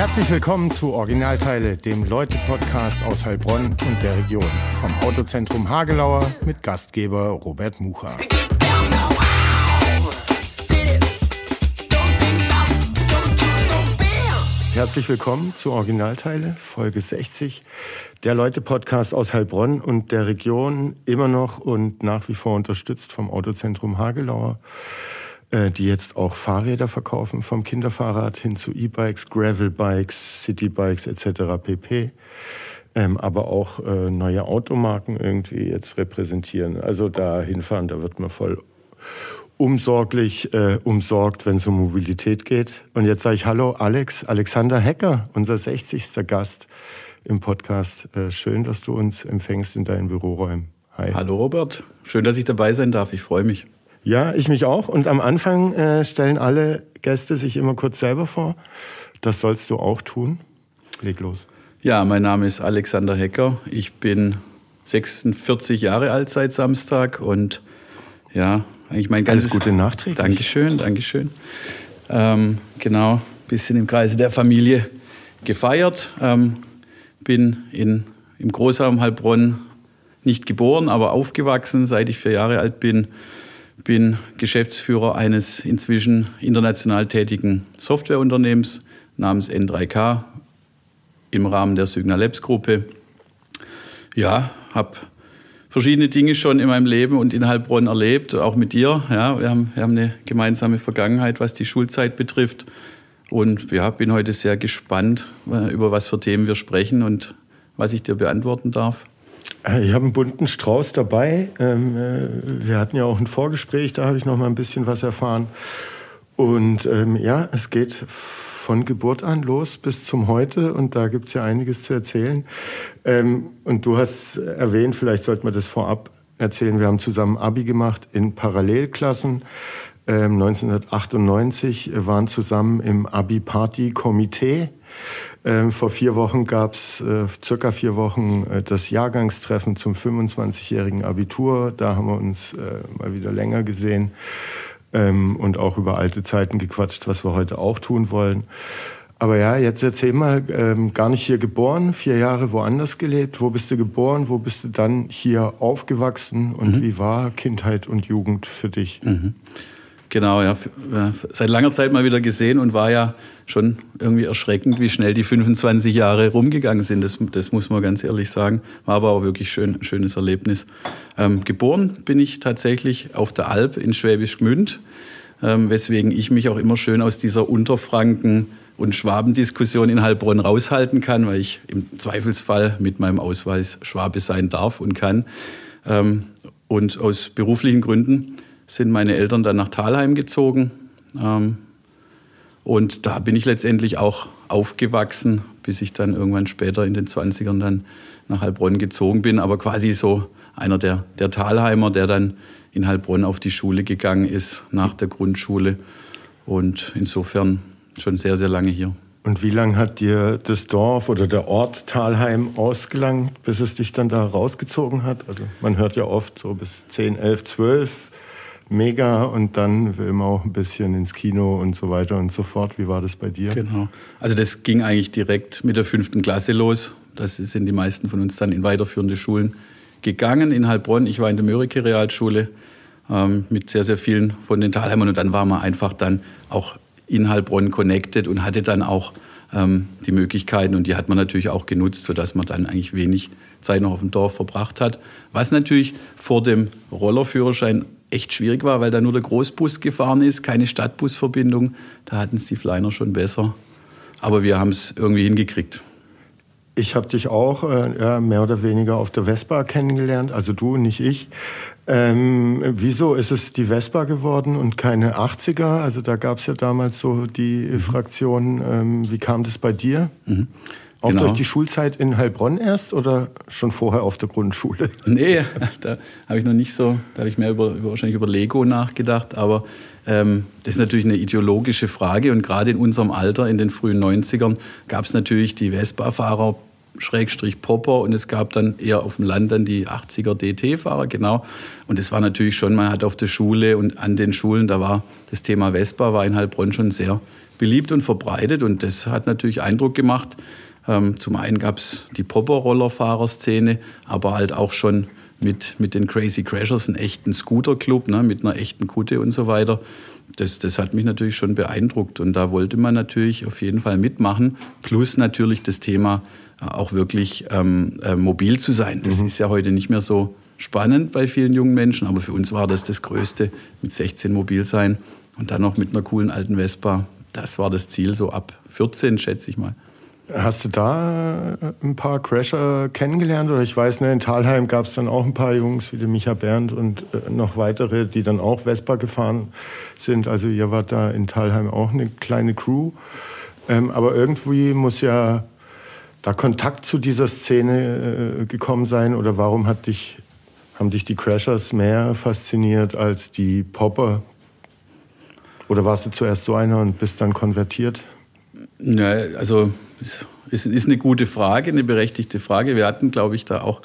Herzlich willkommen zu Originalteile, dem Leute-Podcast aus Heilbronn und der Region. Vom Autozentrum Hagelauer mit Gastgeber Robert Mucha. Herzlich willkommen zu Originalteile, Folge 60. Der Leute-Podcast aus Heilbronn und der Region, immer noch und nach wie vor unterstützt vom Autozentrum Hagelauer. Äh, die jetzt auch Fahrräder verkaufen, vom Kinderfahrrad hin zu E-Bikes, Gravel-Bikes, City-Bikes etc. pp. Ähm, aber auch äh, neue Automarken irgendwie jetzt repräsentieren. Also da hinfahren, da wird man voll umsorglich äh, umsorgt, wenn es um Mobilität geht. Und jetzt sage ich Hallo Alex, Alexander Hecker, unser 60. Gast im Podcast. Äh, schön, dass du uns empfängst in deinen Büroräumen. Hi. Hallo Robert, schön, dass ich dabei sein darf. Ich freue mich. Ja, ich mich auch. Und am Anfang äh, stellen alle Gäste sich immer kurz selber vor. Das sollst du auch tun. Leg los. Ja, mein Name ist Alexander Hecker. Ich bin 46 Jahre alt seit Samstag und ja, eigentlich mein ganzes... Alles Gute nachträglich. Dankeschön, Dankeschön. Ähm, genau, bisschen im Kreise der Familie gefeiert. Ähm, bin in, im Großraum Heilbronn nicht geboren, aber aufgewachsen, seit ich vier Jahre alt bin bin Geschäftsführer eines inzwischen international tätigen Softwareunternehmens namens N3K im Rahmen der Signa Labs Gruppe. Ja, habe verschiedene Dinge schon in meinem Leben und in Heilbronn erlebt, auch mit dir. Ja, wir haben, wir haben eine gemeinsame Vergangenheit, was die Schulzeit betrifft. Und ja, bin heute sehr gespannt, äh, über was für Themen wir sprechen und was ich dir beantworten darf. Äh, ich habe einen bunten Strauß dabei. Ähm, äh, wir hatten ja auch ein Vorgespräch, da habe ich noch mal ein bisschen was erfahren. Und ähm, ja, es geht von Geburt an los bis zum Heute und da gibt es ja einiges zu erzählen. Ähm, und du hast erwähnt, vielleicht sollte man das vorab erzählen, wir haben zusammen Abi gemacht in Parallelklassen. 1998 waren zusammen im Abi-Party-Komitee ähm, vor vier Wochen gab es, äh, circa vier Wochen, äh, das Jahrgangstreffen zum 25-jährigen Abitur. Da haben wir uns äh, mal wieder länger gesehen ähm, und auch über alte Zeiten gequatscht, was wir heute auch tun wollen. Aber ja, jetzt erzähl mal, ähm, gar nicht hier geboren, vier Jahre woanders gelebt. Wo bist du geboren? Wo bist du dann hier aufgewachsen? Und mhm. wie war Kindheit und Jugend für dich? Mhm. Genau, ja. Seit langer Zeit mal wieder gesehen und war ja schon irgendwie erschreckend, wie schnell die 25 Jahre rumgegangen sind. Das, das muss man ganz ehrlich sagen. War aber auch wirklich schön, ein schönes Erlebnis. Ähm, geboren bin ich tatsächlich auf der Alp in Schwäbisch Gmünd, ähm, weswegen ich mich auch immer schön aus dieser Unterfranken- und Schwabendiskussion in Heilbronn raushalten kann, weil ich im Zweifelsfall mit meinem Ausweis Schwabe sein darf und kann. Ähm, und aus beruflichen Gründen sind meine Eltern dann nach Talheim gezogen. Ähm, und da bin ich letztendlich auch aufgewachsen, bis ich dann irgendwann später in den 20ern dann nach Heilbronn gezogen bin. Aber quasi so einer der, der Talheimer, der dann in Heilbronn auf die Schule gegangen ist, nach der Grundschule. Und insofern schon sehr, sehr lange hier. Und wie lange hat dir das Dorf oder der Ort Talheim ausgelangt, bis es dich dann da rausgezogen hat? Also man hört ja oft so bis 10, 11, 12 mega und dann man auch ein bisschen ins Kino und so weiter und so fort. Wie war das bei dir? Genau. Also das ging eigentlich direkt mit der fünften Klasse los. Das sind die meisten von uns dann in weiterführende Schulen gegangen in Heilbronn. Ich war in der Mörike Realschule ähm, mit sehr, sehr vielen von den Talheimern und dann war man einfach dann auch in Heilbronn connected und hatte dann auch ähm, die Möglichkeiten und die hat man natürlich auch genutzt, sodass man dann eigentlich wenig Zeit noch auf dem Dorf verbracht hat. Was natürlich vor dem Rollerführerschein echt schwierig war, weil da nur der Großbus gefahren ist, keine Stadtbusverbindung. Da hatten es die Fleiner schon besser. Aber wir haben es irgendwie hingekriegt. Ich habe dich auch äh, mehr oder weniger auf der Vespa kennengelernt, also du, nicht ich. Ähm, wieso ist es die Vespa geworden und keine 80er? Also da gab es ja damals so die mhm. Fraktion. Ähm, wie kam das bei dir? Mhm. Auch genau. durch die Schulzeit in Heilbronn erst oder schon vorher auf der Grundschule? Nee, da habe ich noch nicht so, da habe ich mehr über, wahrscheinlich über Lego nachgedacht, aber ähm, das ist natürlich eine ideologische Frage und gerade in unserem Alter, in den frühen 90ern, gab es natürlich die Vespa-Fahrer, Schrägstrich Popper und es gab dann eher auf dem Land dann die 80er DT-Fahrer, genau. Und es war natürlich schon, man hat auf der Schule und an den Schulen, da war das Thema Vespa, war in Heilbronn schon sehr beliebt und verbreitet und das hat natürlich Eindruck gemacht. Ähm, zum einen gab es die Popper-Rollerfahrerszene, aber halt auch schon mit, mit den Crazy Crashers einen echten Scooter-Club, ne, mit einer echten Kutte und so weiter. Das, das hat mich natürlich schon beeindruckt und da wollte man natürlich auf jeden Fall mitmachen. Plus natürlich das Thema äh, auch wirklich ähm, äh, mobil zu sein. Das mhm. ist ja heute nicht mehr so spannend bei vielen jungen Menschen, aber für uns war das das Größte, mit 16 mobil sein und dann noch mit einer coolen alten Vespa. Das war das Ziel, so ab 14 schätze ich mal. Hast du da äh, ein paar Crasher kennengelernt? Oder ich weiß, ne, in Talheim gab es dann auch ein paar Jungs wie der Micha Bernd und äh, noch weitere, die dann auch Vespa gefahren sind. Also ihr wart da in Talheim auch eine kleine Crew. Ähm, aber irgendwie muss ja da Kontakt zu dieser Szene äh, gekommen sein. Oder warum hat dich, haben dich die Crashers mehr fasziniert als die Popper? Oder warst du zuerst so einer und bist dann konvertiert? Ja, also ist, ist eine gute Frage, eine berechtigte Frage. Wir hatten, glaube ich, da auch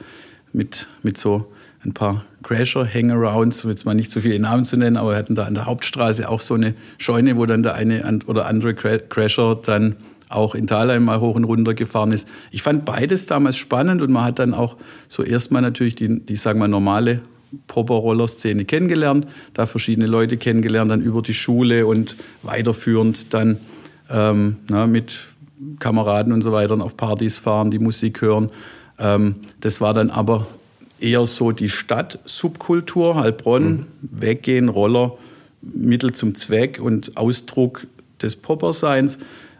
mit, mit so ein paar Crasher, Hangarounds, um jetzt mal nicht zu viele Namen zu nennen, aber wir hatten da an der Hauptstraße auch so eine Scheune, wo dann der eine oder andere Crasher dann auch in Thalheim mal hoch und runter gefahren ist. Ich fand beides damals spannend und man hat dann auch so erstmal natürlich die, die sagen wir, normale Popper-Roller-Szene kennengelernt, da verschiedene Leute kennengelernt, dann über die Schule und weiterführend dann ähm, na, mit Kameraden und so weiter auf Partys fahren, die Musik hören. Ähm, das war dann aber eher so die Stadt-Subkultur, Heilbronn, mhm. weggehen, Roller, Mittel zum Zweck und Ausdruck des Popperseins.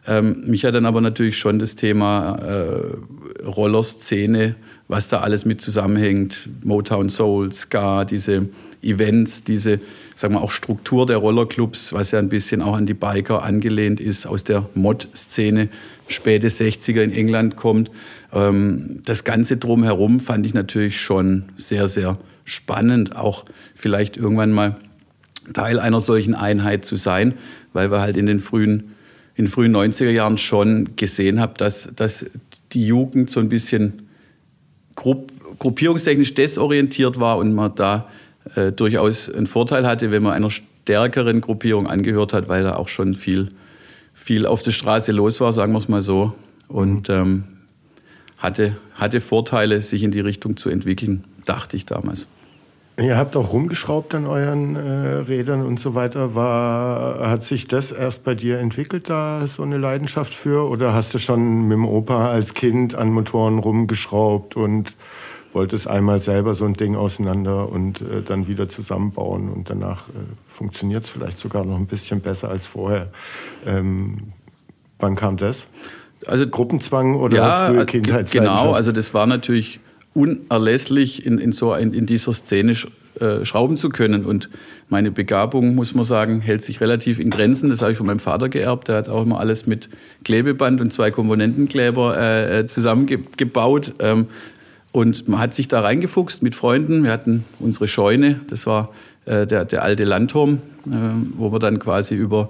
Ähm, mich hat dann aber natürlich schon das Thema äh, Rollerszene, was da alles mit zusammenhängt, Motown Soul, Ska, diese Events, diese, sagen wir auch Struktur der Rollerclubs, was ja ein bisschen auch an die Biker angelehnt ist, aus der Mod-Szene, späte 60er in England kommt. Ähm, das Ganze drumherum fand ich natürlich schon sehr, sehr spannend, auch vielleicht irgendwann mal Teil einer solchen Einheit zu sein, weil wir halt in den frühen, in frühen 90er Jahren schon gesehen haben, dass, dass die Jugend so ein bisschen grupp, gruppierungstechnisch desorientiert war und man da äh, durchaus einen Vorteil hatte, wenn man einer stärkeren Gruppierung angehört hat, weil da auch schon viel, viel auf der Straße los war, sagen wir es mal so. Und mhm. ähm, hatte, hatte Vorteile, sich in die Richtung zu entwickeln, dachte ich damals. Ihr habt auch rumgeschraubt an euren äh, Rädern und so weiter. War, hat sich das erst bei dir entwickelt, da so eine Leidenschaft für? Oder hast du schon mit dem Opa als Kind an Motoren rumgeschraubt und wolltest einmal selber so ein Ding auseinander und äh, dann wieder zusammenbauen und danach äh, funktioniert es vielleicht sogar noch ein bisschen besser als vorher. Ähm, wann kam das? Also Gruppenzwang oder ja, frühe Kindheitsleidenschaft? Genau, also das war natürlich unerlässlich, in, in, so, in, in dieser Szene äh, schrauben zu können. Und meine Begabung, muss man sagen, hält sich relativ in Grenzen. Das habe ich von meinem Vater geerbt. Der hat auch immer alles mit Klebeband und zwei Komponentenkleber äh, äh zusammengebaut. Ähm, und man hat sich da reingefuchst mit Freunden. Wir hatten unsere Scheune, das war äh, der, der alte Landturm, äh, wo wir dann quasi über,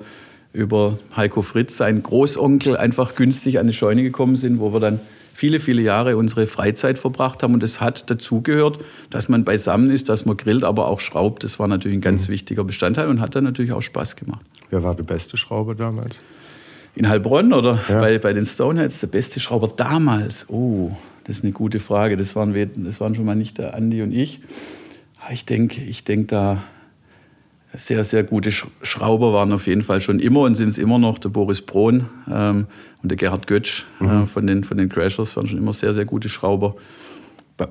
über Heiko Fritz, seinen Großonkel, einfach günstig an die Scheune gekommen sind, wo wir dann viele, viele Jahre unsere Freizeit verbracht haben. Und es hat dazugehört, dass man beisammen ist, dass man grillt, aber auch schraubt. Das war natürlich ein ganz mhm. wichtiger Bestandteil und hat dann natürlich auch Spaß gemacht. Wer war der beste Schrauber damals? In Heilbronn oder ja. bei, bei den Stoneheads der beste Schrauber damals? Oh, das ist eine gute Frage. Das waren, wir, das waren schon mal nicht der Andi und ich. Ich denke, ich denke da sehr, sehr gute Schrauber waren auf jeden Fall schon immer und sind es immer noch. Der Boris Brohn ähm, und der Gerhard Götsch äh, mhm. äh, von, den, von den Crashers waren schon immer sehr, sehr gute Schrauber. Bei,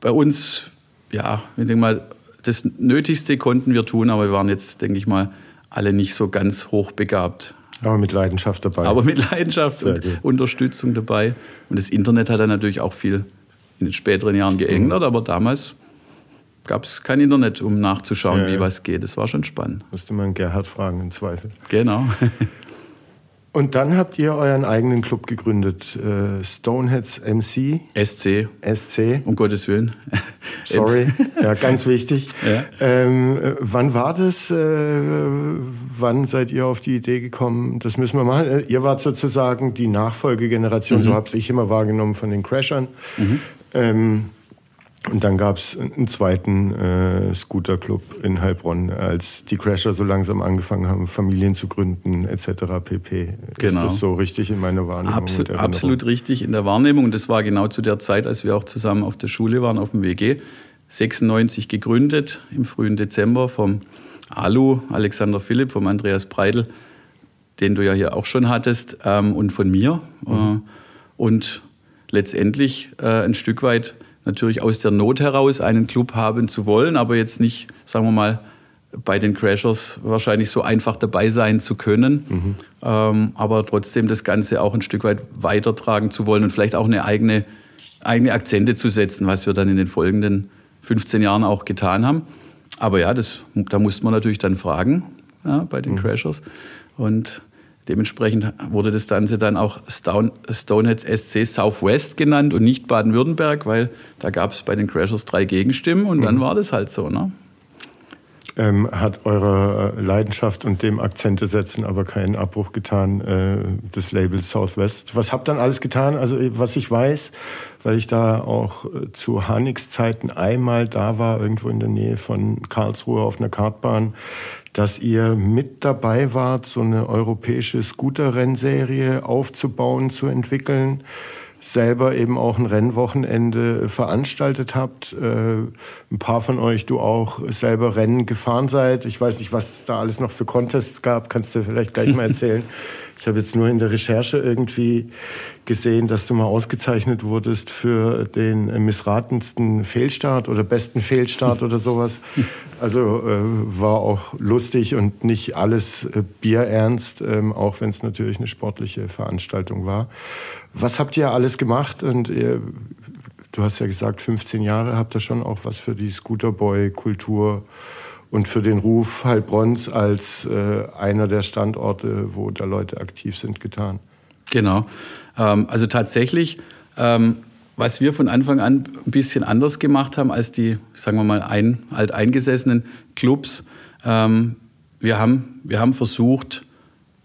bei, uns, ja, ich denke mal, das Nötigste konnten wir tun, aber wir waren jetzt, denke ich mal, alle nicht so ganz hochbegabt. Aber mit Leidenschaft dabei. Aber mit Leidenschaft sehr und gut. Unterstützung dabei. Und das Internet hat dann natürlich auch viel in den späteren Jahren geändert, mhm. aber damals gab es kein Internet, um nachzuschauen, ja, wie was geht. Das war schon spannend. Musste man Gerhard fragen im Zweifel. Genau. Und dann habt ihr euren eigenen Club gegründet, äh, Stoneheads MC. SC. SC. Um Gottes Willen. Sorry, ja, ganz wichtig. Ja. Ähm, äh, wann war das? Äh, wann seid ihr auf die Idee gekommen, das müssen wir machen? Äh, ihr wart sozusagen die Nachfolgegeneration, mhm. so habe ich immer wahrgenommen von den Crashern. Mhm. Ähm, Und dann gab es einen zweiten äh, Scooterclub in Heilbronn, als die Crasher so langsam angefangen haben, Familien zu gründen etc. pp. Genau. Ist das so richtig in meiner Wahrnehmung? Absu absolut richtig in der Wahrnehmung. Und das war genau zu der Zeit, als wir auch zusammen auf der Schule waren, auf dem WG. 96 gegründet, im frühen Dezember vom Alu, Alexander Philipp, vom Andreas Breidel, den du ja hier auch schon hattest, ähm, und von mir. Mhm. Äh, und letztendlich äh, ein Stück weit natürlich aus der Not heraus einen Club haben zu wollen, aber jetzt nicht, sagen wir mal, bei den Crashers wahrscheinlich so einfach dabei sein zu können, mhm. ähm, aber trotzdem das Ganze auch ein Stück weit weitertragen zu wollen und vielleicht auch eine eigene, eigene Akzente zu setzen, was wir dann in den folgenden 15 Jahren auch getan haben. Aber ja, das, da musste man natürlich dann fragen ja, bei den mhm. Crashers. Und Dementsprechend wurde das Ganze dann auch Stone, Stoneheads SC Southwest genannt und nicht Baden-Württemberg, weil da gab es bei den Crashers drei Gegenstimmen und mhm. dann war das halt so. Ne? Ähm, hat eure äh, Leidenschaft und dem Akzente setzen aber keinen Abbruch getan äh, des Labels Southwest. Was habt ihr dann alles getan? Also was ich weiß, weil ich da auch äh, zu Hanix Zeiten einmal da war, irgendwo in der Nähe von Karlsruhe auf einer Kartbahn, dass ihr mit dabei wart, so eine europäische Scooter-Rennserie aufzubauen, zu entwickeln, selber eben auch ein Rennwochenende veranstaltet habt. Äh, ein paar von euch, du auch selber Rennen gefahren seid. Ich weiß nicht, was es da alles noch für Contests gab, kannst du vielleicht gleich mal erzählen. Ich habe jetzt nur in der Recherche irgendwie gesehen, dass du mal ausgezeichnet wurdest für den missratensten Fehlstart oder besten Fehlstart oder sowas. Also äh, war auch lustig und nicht alles äh, bierernst, ähm, auch wenn es natürlich eine sportliche Veranstaltung war. Was habt ihr alles gemacht? Und ihr, du hast ja gesagt, 15 Jahre habt ihr schon auch was für die Scooterboy-Kultur und für den Ruf Heilbronns als äh, einer der Standorte, wo da Leute aktiv sind, getan. Genau. Ähm, also tatsächlich, ähm, was wir von Anfang an ein bisschen anders gemacht haben als die, sagen wir mal, ein, alteingesessenen Clubs, ähm, wir, haben, wir haben versucht,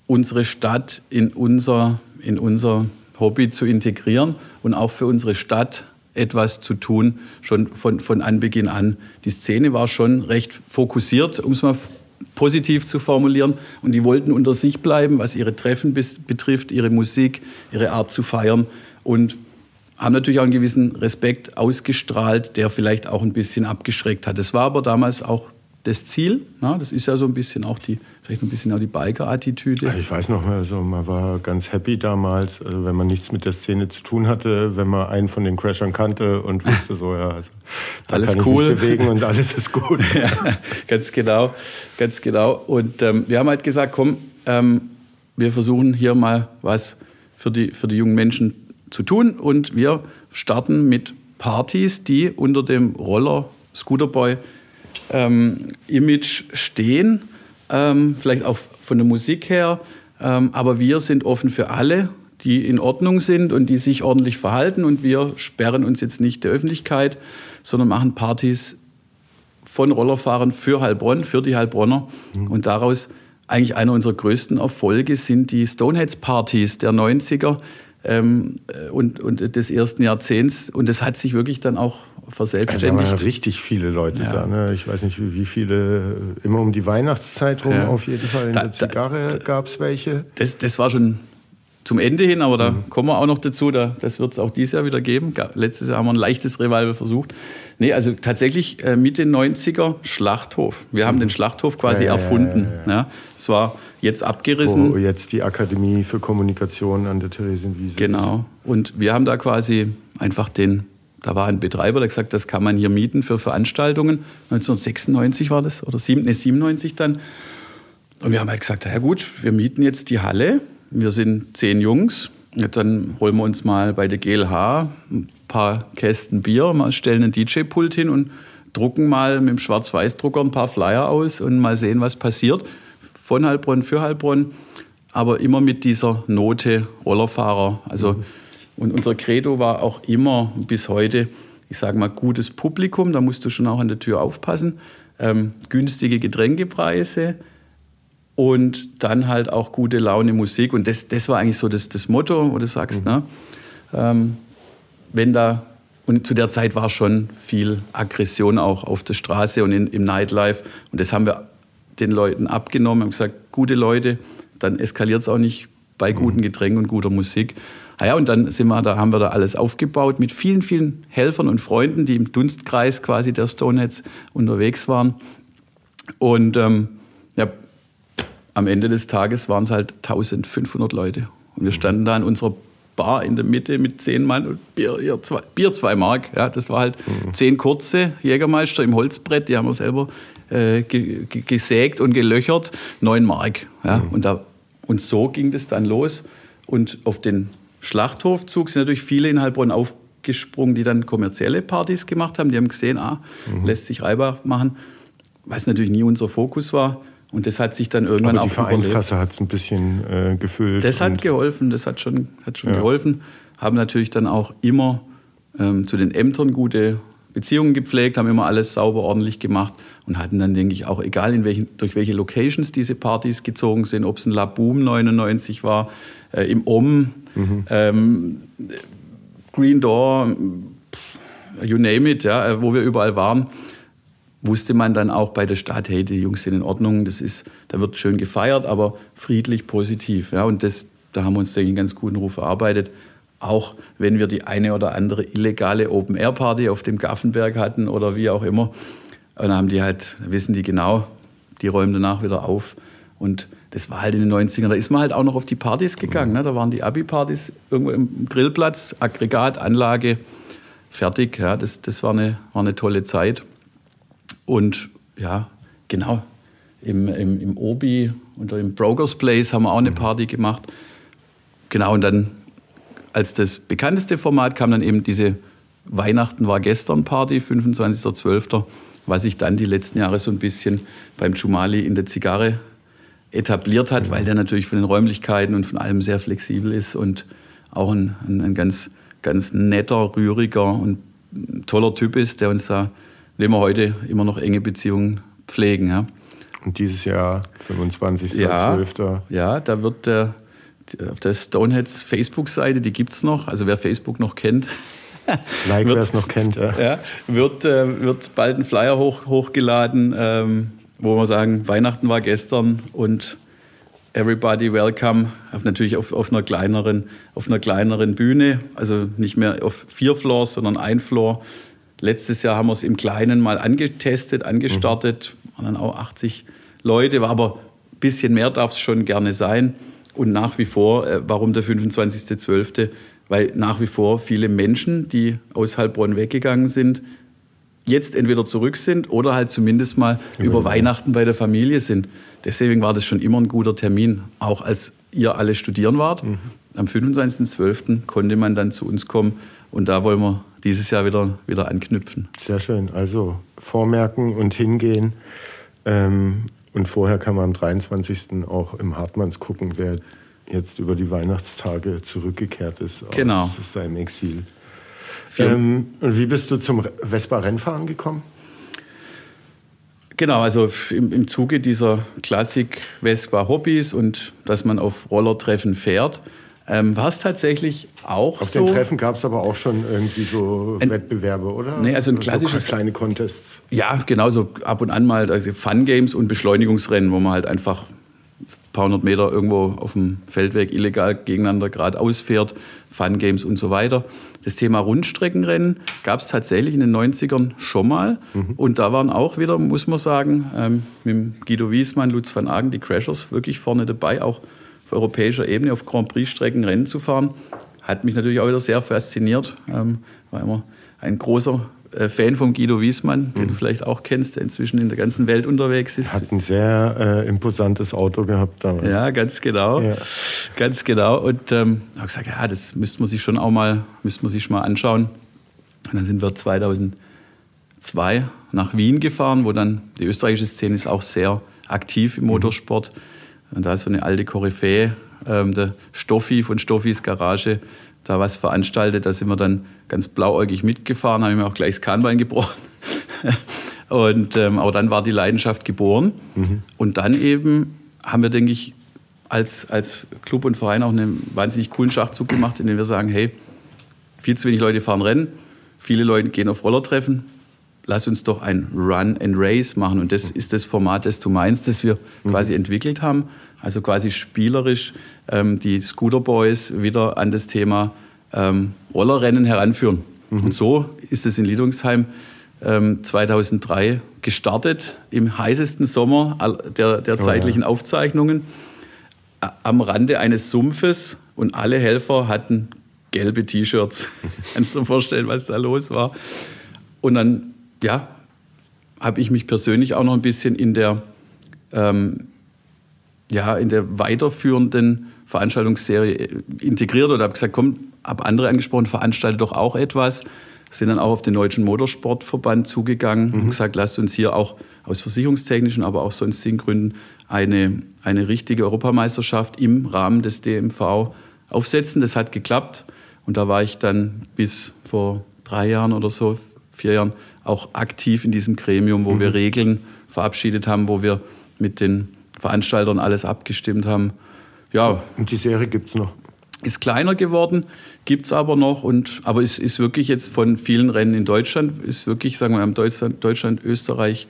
unsere Stadt in unser, in unser Hobby zu integrieren und auch für unsere Stadt etwas zu tun, schon von, von Anbeginn an. Die Szene war schon recht fokussiert, um es mal positiv zu formulieren. Und die wollten unter sich bleiben, was ihre Treffen betrifft, ihre Musik, ihre Art zu feiern. Und haben natürlich auch einen gewissen Respekt ausgestrahlt, der vielleicht auch ein bisschen abgeschreckt hat. Das war aber damals auch das Ziel. Na, das ist ja so ein bisschen auch die, vielleicht ein bisschen auch die Biker-Attitüde. Ich weiß noch mal, so, man war ganz happy damals, also wenn man nichts mit der Szene zu tun hatte, wenn man einen von den Crashern kannte und wusste so, ja, also, da alles kann cool. ich mich bewegen und alles ist gut. ja, ganz genau, ganz genau. Und ähm, wir haben halt gesagt, komm, ähm, wir versuchen hier mal was für die, für die jungen Menschen zu tun und wir starten mit Partys, die unter dem Roller Scooterboy ähm, Image stehen, ähm, vielleicht auch von der Musik her. Ähm, aber wir sind offen für alle, die in Ordnung sind und die sich ordentlich verhalten. Und wir sperren uns jetzt nicht der Öffentlichkeit, sondern machen Partys von Rollerfahrern für Heilbronn, für die Heilbronner. Mhm. Und daraus eigentlich einer unserer größten Erfolge sind die Stoneheads-Partys der 90er ähm, und, und des ersten Jahrzehnts. Und das hat sich wirklich dann auch verselbstständigt. Waren richtig viele Leute ja. da. Ne? Ich weiß nicht, wie, wie, viele, immer um die Weihnachtszeit rum ja. auf jeden Fall. In da, der Zigarre gab es welche. Das, das war schon zum Ende hin, aber da mhm. kommen wir auch noch dazu. Da, das wird es auch dieses Jahr wieder geben. Letztes Jahr haben wir ein leichtes Revival versucht. Nee, also tatsächlich äh, Mitte 90er Schlachthof. Wir haben mhm. den Schlachthof quasi ja, erfunden. Ja, ja, Es war jetzt abgerissen. Wo jetzt die Akademie für Kommunikation an der Theresienwiese Genau. Und wir haben da quasi einfach den da war ein Betreiber, der gesagt, das kann man hier mieten für Veranstaltungen. 1996 war das, oder 97 dann. Und wir haben halt gesagt, ja gut, wir mieten jetzt die Halle. Wir sind zehn Jungs. Dann holen wir uns mal bei der GLH ein paar Kästen Bier, stellen einen DJ-Pult hin und drucken mal mit dem Schwarz-Weiß-Drucker ein paar Flyer aus und mal sehen, was passiert. Von Heilbronn für Heilbronn, aber immer mit dieser Note Rollerfahrer. Also mhm und unser Credo war auch immer bis heute, ich sage mal, gutes Publikum, da musst du schon auch an der Tür aufpassen, ähm, günstige Getränkepreise und dann halt auch gute Laune Musik. Und das, das war eigentlich so das, das Motto, wo du sagst, mhm. ne? Ähm, wenn da Und zu der Zeit war schon viel Aggression auch auf der Straße und in, im Nightlife. Und das haben wir den Leuten abgenommen, haben gesagt, gute Leute, dann eskaliert es auch nicht bei mhm. guten Getränken und guter Musik. Ah ja, und dann sind wir, da haben wir da alles aufgebaut mit vielen, vielen Helfern und Freunden, die im Dunstkreis quasi der Stoneheads unterwegs waren. Und ähm, ja, am Ende des Tages waren es halt 1500 Leute. Und wir standen da in unserer Bar in der Mitte mit zehn Mann und Bier, Bier, zwei, Bier zwei Mark. Ja, das war halt mhm. zehn kurze Jägermeister im Holzbrett, die haben wir selber äh, gesägt und gelöchert, neun Mark. Ja, mhm. und, da, und so ging das dann los. Und auf den Schlachthofzug sind natürlich viele in Heilbronn aufgesprungen, die dann kommerzielle Partys gemacht haben. Die haben gesehen, ah, mhm. lässt sich reibbar machen, was natürlich nie unser Fokus war. Und das hat sich dann irgendwann Aber die auch Vereinskasse hat es ein bisschen äh, gefüllt. Das hat geholfen, das hat schon, hat schon ja. geholfen. Haben natürlich dann auch immer ähm, zu den Ämtern gute Beziehungen gepflegt, haben immer alles sauber, ordentlich gemacht und hatten dann, denke ich, auch egal in welchen, durch welche Locations diese Partys gezogen sind, ob es ein La Boom 99 war, äh, im Om, mhm. ähm, Green Door, you name it, ja, äh, wo wir überall waren, wusste man dann auch bei der Stadt, hey, die Jungs sind in Ordnung, das ist, da wird schön gefeiert, aber friedlich, positiv. Ja, und das, da haben wir uns, denke ich, einen ganz guten Ruf erarbeitet auch wenn wir die eine oder andere illegale Open-Air-Party auf dem Gaffenberg hatten oder wie auch immer. Und dann haben die halt, wissen die genau, die räumen danach wieder auf. Und das war halt in den 90ern. Da ist man halt auch noch auf die Partys gegangen. Ne? Da waren die Abi-Partys irgendwo im Grillplatz, Aggregat, Anlage, fertig. Ja, das, das war, eine, war eine tolle Zeit. Und ja, genau, im, im, im Obi oder im Brokers Place haben wir auch eine Party gemacht. Genau, und dann als das bekannteste Format kam dann eben diese Weihnachten war gestern Party, 25.12., was sich dann die letzten Jahre so ein bisschen beim Jumali in der Zigarre etabliert hat, weil der natürlich von den Räumlichkeiten und von allem sehr flexibel ist und auch ein, ein, ein ganz, ganz netter, rühriger und toller Typ ist, der uns da, dem wir heute immer noch enge Beziehungen pflegen. Ja. Und dieses Jahr, 25.12. Ja, ja, da wird der auf der Stoneheads Facebook-Seite, die gibt es noch, also wer Facebook noch kennt. like, wer es noch kennt, ja. ja wird, äh, wird bald ein Flyer hoch, hochgeladen, ähm, wo wir sagen, Weihnachten war gestern und Everybody welcome, auf, natürlich auf, auf, einer kleineren, auf einer kleineren Bühne, also nicht mehr auf vier Floors, sondern ein Floor. Letztes Jahr haben wir es im Kleinen mal angetestet, angestartet, mhm. waren dann auch 80 Leute, war aber ein bisschen mehr darf es schon gerne sein. Und nach wie vor, äh, warum der 25.12.? Weil nach wie vor viele Menschen, die aus Heilbronn weggegangen sind, jetzt entweder zurück sind oder halt zumindest mal über, über Weihnachten bei der Familie sind. Deswegen war das schon immer ein guter Termin, auch als ihr alle studieren wart. Mhm. Am 25.12. konnte man dann zu uns kommen und da wollen wir dieses Jahr wieder, wieder anknüpfen. Sehr schön. Also vormerken und hingehen. Ähm, und vorher kann man am 23. auch im Hartmanns gucken, wer jetzt über die Weihnachtstage zurückgekehrt ist genau. aus seinem Exil. Ähm, und wie bist du zum Vespa-Rennfahren gekommen? Genau, also im, im Zuge dieser Klassik Vespa Hobbys und dass man auf Rollertreffen fährt, ähm, war es tatsächlich auch Auf so. Auf den Treffen gab es aber auch schon irgendwie so ein, Wettbewerbe, oder? Nee, also ein klassisches. So kleine Contests. Ja, genau, so ab und an mal also Fun Games und Beschleunigungsrennen, wo man halt einfach ein paar hundert Meter irgendwo auf dem Feldweg illegal gegeneinander geradeaus fährt, Fun Games und so weiter. Das Thema Rundstreckenrennen gab es tatsächlich in den 90ern schon mal. Mhm. Und da waren auch wieder, muss man sagen, ähm, mit Guido Wiesmann, Lutz van Agen, die Crashers wirklich vorne dabei, auch auf europäischer Ebene auf Grand Prix-Strecken Rennen zu fahren. Hat mich natürlich auch wieder sehr fasziniert. Ähm, war immer ein großer äh, Fan von Guido Wiesmann, den mhm. du vielleicht auch kennst, der inzwischen in der ganzen Welt unterwegs ist. Hat ein sehr äh, imposantes Auto gehabt damals. Ja, ganz genau. Ja. Ganz genau. Und ähm, habe gesagt, ja, das müsste man sich schon auch mal, müsste man sich mal anschauen. Und dann sind wir 2002 nach Wien gefahren, wo dann die österreichische Szene ist auch sehr aktiv im mhm. Motorsport. Mhm und da ist so eine alte Koryphäe, ähm, der Stoffi von Stoffis Garage, da was veranstaltet. Da sind wir dann ganz blauäugig mitgefahren, haben mir auch gleich das Kahnbein gebrochen. und, ähm, aber dann war die Leidenschaft geboren. Mhm. Und dann eben haben wir, denke ich, als, als Club und Verein auch einen wahnsinnig coolen Schachzug gemacht, in dem wir sagen, hey, viel zu wenig Leute fahren Rennen, viele Leute gehen auf Rollertreffen, lass uns doch ein Run and Race machen. Und das ist das Format, das du meinst, das wir mhm. quasi entwickelt haben. Also quasi spielerisch ähm, die Scooter Boys wieder an das Thema ähm, Rollerrennen heranführen. Mhm. Und so ist es in Liedungsheim ähm, 2003 gestartet, im heißesten Sommer der, der zeitlichen oh ja. Aufzeichnungen, am Rande eines Sumpfes und alle Helfer hatten gelbe T-Shirts. Kannst du dir vorstellen, was da los war? Und dann, ja, habe ich mich persönlich auch noch ein bisschen in der, ähm, ja, in der weiterführenden Veranstaltungsserie integriert oder habe gesagt, komm, habe andere angesprochen, veranstalte doch auch etwas. Sind dann auch auf den Deutschen Motorsportverband zugegangen mhm. und gesagt, lasst uns hier auch aus versicherungstechnischen, aber auch sonstigen Gründen eine, eine richtige Europameisterschaft im Rahmen des DMV aufsetzen. Das hat geklappt. Und da war ich dann bis vor drei Jahren oder so, vier Jahren, auch aktiv in diesem Gremium, wo mhm. wir Regeln verabschiedet haben, wo wir mit den Veranstaltern alles abgestimmt haben. Ja. Und die Serie gibt es noch? Ist kleiner geworden, gibt es aber noch. Und, aber es ist wirklich jetzt von vielen Rennen in Deutschland, ist wirklich, sagen wir mal, Deutschland, Deutschland, Österreich,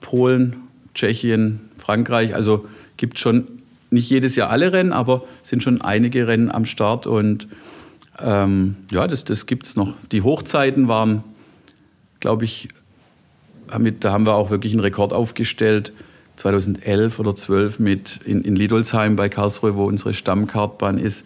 Polen, Tschechien, Frankreich. Also gibt schon nicht jedes Jahr alle Rennen, aber sind schon einige Rennen am Start. Und ähm, ja, das, das gibt es noch. Die Hochzeiten waren, glaube ich, damit, da haben wir auch wirklich einen Rekord aufgestellt. 2011 oder 12 mit in, in Lidolsheim bei Karlsruhe, wo unsere Stammkartbahn ist,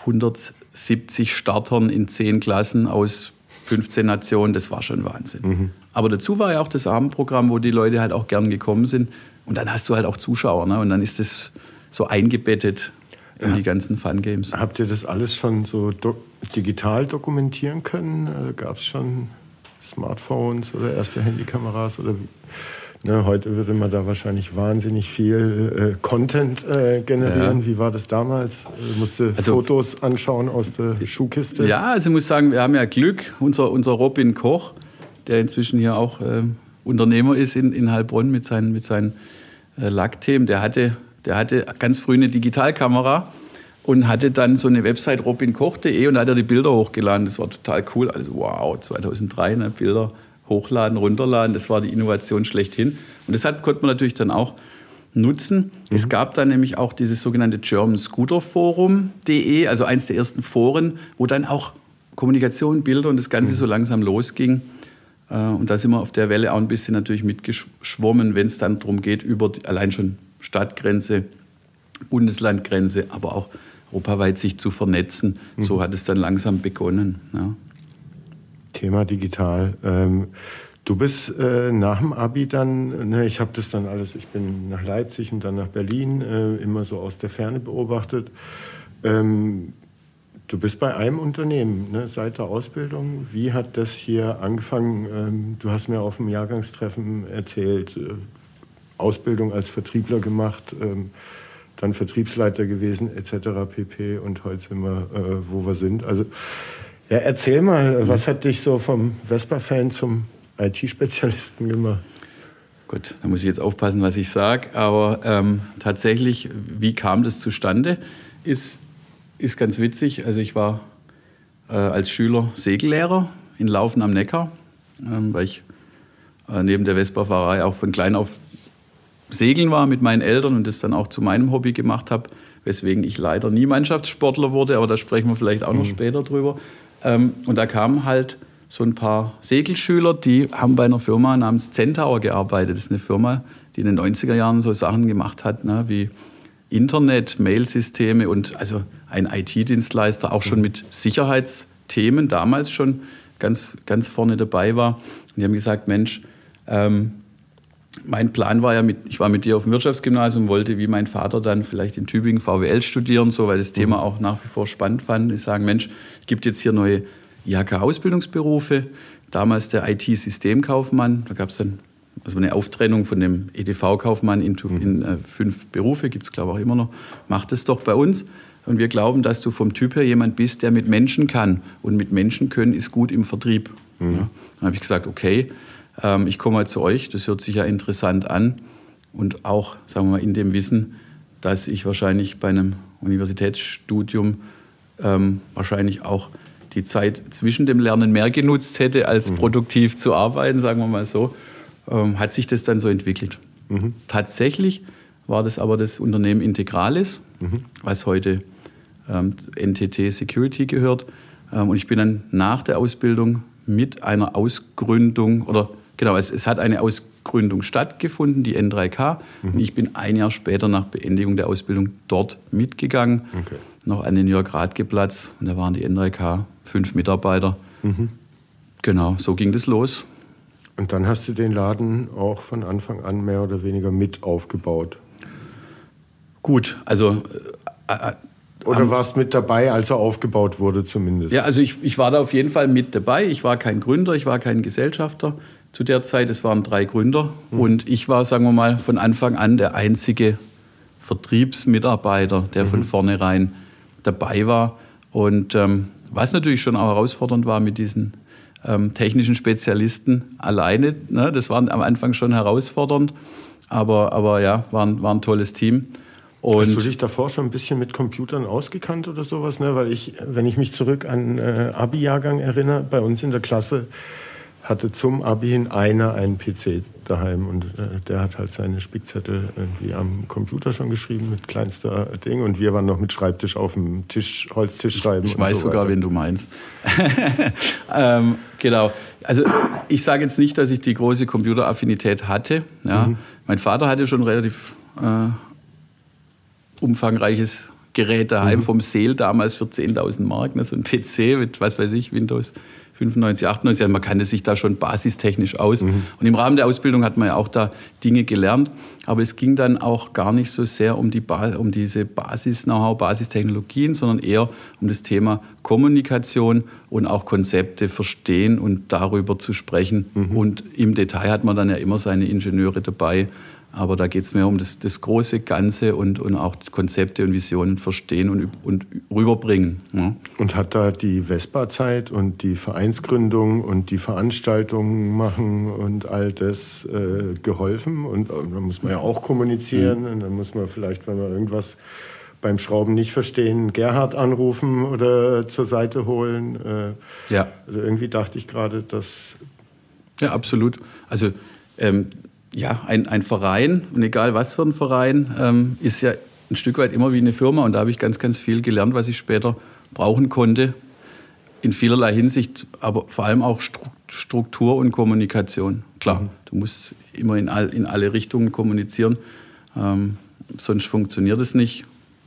170 Startern in 10 Klassen aus 15 Nationen, das war schon Wahnsinn. Mhm. Aber dazu war ja auch das Abendprogramm, wo die Leute halt auch gern gekommen sind. Und dann hast du halt auch Zuschauer. Ne? Und dann ist das so eingebettet in ja. die ganzen Fun Games. Habt ihr das alles schon so do digital dokumentieren können? Äh, Gab es schon Smartphones oder erste Handykameras oder Ne, heute würde man da wahrscheinlich wahnsinnig viel äh, Content äh, generieren. Ja. Wie war das damals? Du musste also, Fotos anschauen aus der Schuhkiste. Ja, also ich muss sagen, wir haben ja Glück. Unser, unser Robin Koch, der inzwischen hier auch äh, Unternehmer ist in, in Heilbronn mit seinen, mit seinen äh, Lackthemen, der hatte, der hatte ganz früh eine Digitalkamera und hatte dann so eine Website robinkoch.de und da hat er die Bilder hochgeladen. Das war total cool. Also wow, 2003 ne, Bilder hochladen, runterladen. Das war die Innovation schlechthin. Und das hat, konnte man natürlich dann auch nutzen. Mhm. Es gab dann nämlich auch dieses sogenannte German Scooter Forum.de, also eins der ersten Foren, wo dann auch Kommunikation, Bilder und das Ganze mhm. so langsam losging. Äh, und da sind wir auf der Welle auch ein bisschen natürlich mitgeschwommen, wenn es dann darum geht, über die, allein schon Stadtgrenze, Bundeslandgrenze, aber auch europaweit sich zu vernetzen. Mhm. So hat es dann langsam begonnen. Ja. Thema digital. Ähm, du bist äh, nach dem Abi dann, ne, ich habe das dann alles, ich bin nach Leipzig und dann nach Berlin, äh, immer so aus der Ferne beobachtet. Ähm, du bist bei einem Unternehmen ne, seit der Ausbildung. Wie hat das hier angefangen? Ähm, du hast mir auf dem Jahrgangstreffen erzählt, äh, Ausbildung als Vertriebler gemacht, ähm, dann Vertriebsleiter gewesen etc. pp. Und heute sind wir, äh, wo wir sind. Also ja, erzähl mal, was hat dich so vom Vespa-Fan zum IT-Spezialisten gemacht? Gut, da muss ich jetzt aufpassen, was ich sage. Aber ähm, tatsächlich, wie kam das zustande, ist, ist ganz witzig. Also ich war äh, als Schüler Segellehrer in Laufen am Neckar, ähm, weil ich äh, neben der Vespa-Fahrerei auch von klein auf Segeln war mit meinen Eltern und das dann auch zu meinem Hobby gemacht habe, weswegen ich leider nie Mannschaftssportler wurde, aber da sprechen wir vielleicht auch noch mhm. später drüber. Ähm, und da kamen halt so ein paar Segelschüler, die haben bei einer Firma namens Centaur gearbeitet. Das ist eine Firma, die in den 90er Jahren so Sachen gemacht hat, ne, wie Internet, Mailsysteme und also ein IT-Dienstleister, auch schon mit Sicherheitsthemen, damals schon ganz, ganz vorne dabei war. Und die haben gesagt, Mensch, ähm, mein Plan war ja, mit, ich war mit dir auf dem Wirtschaftsgymnasium, wollte wie mein Vater dann vielleicht in Tübingen VWL studieren, so, weil das mhm. Thema auch nach wie vor spannend fand. Ich sage, Mensch, es gibt jetzt hier neue IHK-Ausbildungsberufe. Damals der IT-Systemkaufmann, da gab es dann also eine Auftrennung von dem EDV-Kaufmann in, mhm. in äh, fünf Berufe, gibt es glaube ich auch immer noch. Mach das doch bei uns. Und wir glauben, dass du vom Typ her jemand bist, der mit Menschen kann. Und mit Menschen können ist gut im Vertrieb. Mhm. Ja. Dann habe ich gesagt, okay, ähm, ich komme mal zu euch, das hört sich ja interessant an. Und auch, sagen wir mal, in dem Wissen, dass ich wahrscheinlich bei einem Universitätsstudium ähm, wahrscheinlich auch die Zeit zwischen dem Lernen mehr genutzt hätte, als mhm. produktiv zu arbeiten, sagen wir mal so, ähm, hat sich das dann so entwickelt. Mhm. Tatsächlich war das aber das Unternehmen Integralis, mhm. was heute ähm, NTT Security gehört. Ähm, und ich bin dann nach der Ausbildung mit einer Ausgründung oder genau, es, es hat eine Ausgründung stattgefunden, die N3K. Mhm. Ich bin ein Jahr später nach Beendigung der Ausbildung dort mitgegangen, okay. noch an den Jörg Radke-Platz. Und da waren die N3K fünf Mitarbeiter. Mhm. Genau, so ging das los. Und dann hast du den Laden auch von Anfang an mehr oder weniger mit aufgebaut. Gut, also. Äh, äh oder warst mit dabei, als er aufgebaut wurde zumindest? Ja, also ich, ich war da auf jeden Fall mit dabei. Ich war kein Gründer, ich war kein Gesellschafter zu der Zeit. Es waren drei Gründer. Mhm. Und ich war, sagen wir mal, von Anfang an der einzige Vertriebsmitarbeiter, der mhm. von vornherein dabei war. Und ähm, was natürlich schon auch herausfordernd war mit diesen ähm, technischen Spezialisten alleine, ne, das war am Anfang schon herausfordernd. Aber, aber ja, war ein, war ein tolles Team. Und Hast du dich davor schon ein bisschen mit Computern ausgekannt oder sowas? Ne? Weil ich, wenn ich mich zurück an äh, Abi-Jahrgang erinnere, bei uns in der Klasse hatte zum Abi hin einer einen PC daheim und äh, der hat halt seine Spickzettel irgendwie am Computer schon geschrieben mit kleinster Ding und wir waren noch mit Schreibtisch auf dem Tisch, Holztisch schreiben. Ich, ich weiß so sogar, wen du meinst. ähm, genau. Also ich sage jetzt nicht, dass ich die große Computeraffinität hatte. Ja. Mhm. Mein Vater hatte schon relativ äh, umfangreiches Gerät daheim mhm. vom Seel damals für 10.000 Mark, ne, so ein PC mit, was weiß ich, Windows 95, 98. Also man kannte sich da schon basistechnisch aus. Mhm. Und im Rahmen der Ausbildung hat man ja auch da Dinge gelernt. Aber es ging dann auch gar nicht so sehr um, die ba um diese Basis-Know-how, Basistechnologien, sondern eher um das Thema Kommunikation und auch Konzepte verstehen und darüber zu sprechen. Mhm. Und im Detail hat man dann ja immer seine Ingenieure dabei aber da geht es mehr um das, das, große Ganze und, und auch Konzepte und Visionen verstehen und, und rüberbringen. Ja. Und hat da die Vespa-Zeit und die Vereinsgründung und die Veranstaltungen machen und all das äh, geholfen? Und äh, da muss man ja auch kommunizieren mhm. und dann muss man vielleicht, wenn man irgendwas beim Schrauben nicht verstehen, Gerhard anrufen oder zur Seite holen. Äh, ja. Also irgendwie dachte ich gerade, dass... Ja, absolut. Also ähm, ja, ein, ein Verein, und egal was für ein Verein, ähm, ist ja ein Stück weit immer wie eine Firma. Und da habe ich ganz, ganz viel gelernt, was ich später brauchen konnte. In vielerlei Hinsicht, aber vor allem auch Struktur und Kommunikation. Klar, mhm. du musst immer in, all, in alle Richtungen kommunizieren, ähm, sonst funktioniert es nicht.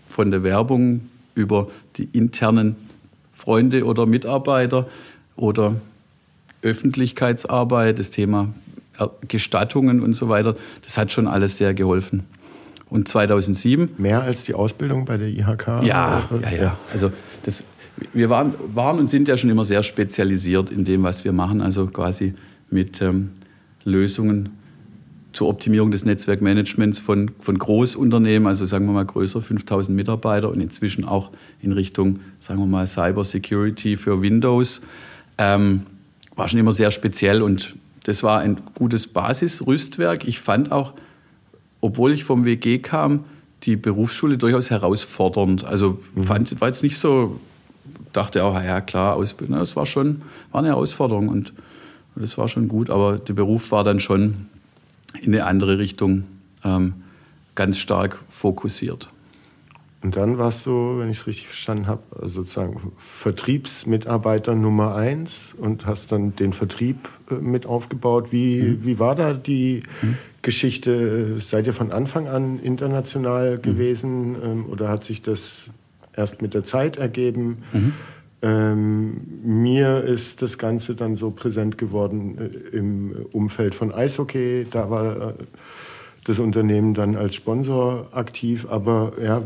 Von der Werbung über die internen Freunde oder Mitarbeiter oder Öffentlichkeitsarbeit, das Thema Gestattungen und so weiter. Das hat schon alles sehr geholfen. Und 2007. Mehr als die Ausbildung bei der IHK? Ja, ja, ja. Also das, wir waren, waren und sind ja schon immer sehr spezialisiert in dem, was wir machen. Also quasi mit ähm, Lösungen zur Optimierung des Netzwerkmanagements von, von Großunternehmen, also sagen wir mal größer 5000 Mitarbeiter und inzwischen auch in Richtung, sagen wir mal, Cyber Security für Windows. Ähm, war schon immer sehr speziell und das war ein gutes Basisrüstwerk. Ich fand auch, obwohl ich vom WG kam, die Berufsschule durchaus herausfordernd. Also mhm. fand, war jetzt nicht so, dachte auch, ja klar, Ausbildung, es war schon war eine Herausforderung und das war schon gut, aber der Beruf war dann schon in eine andere Richtung ähm, ganz stark fokussiert. Und dann warst du, wenn ich es richtig verstanden habe, sozusagen Vertriebsmitarbeiter Nummer eins und hast dann den Vertrieb äh, mit aufgebaut. Wie, mhm. wie war da die mhm. Geschichte? Seid ihr von Anfang an international mhm. gewesen ähm, oder hat sich das erst mit der Zeit ergeben? Mhm. Ähm, mir ist das Ganze dann so präsent geworden äh, im Umfeld von Eishockey. Da war äh, das Unternehmen dann als Sponsor aktiv. Aber ja,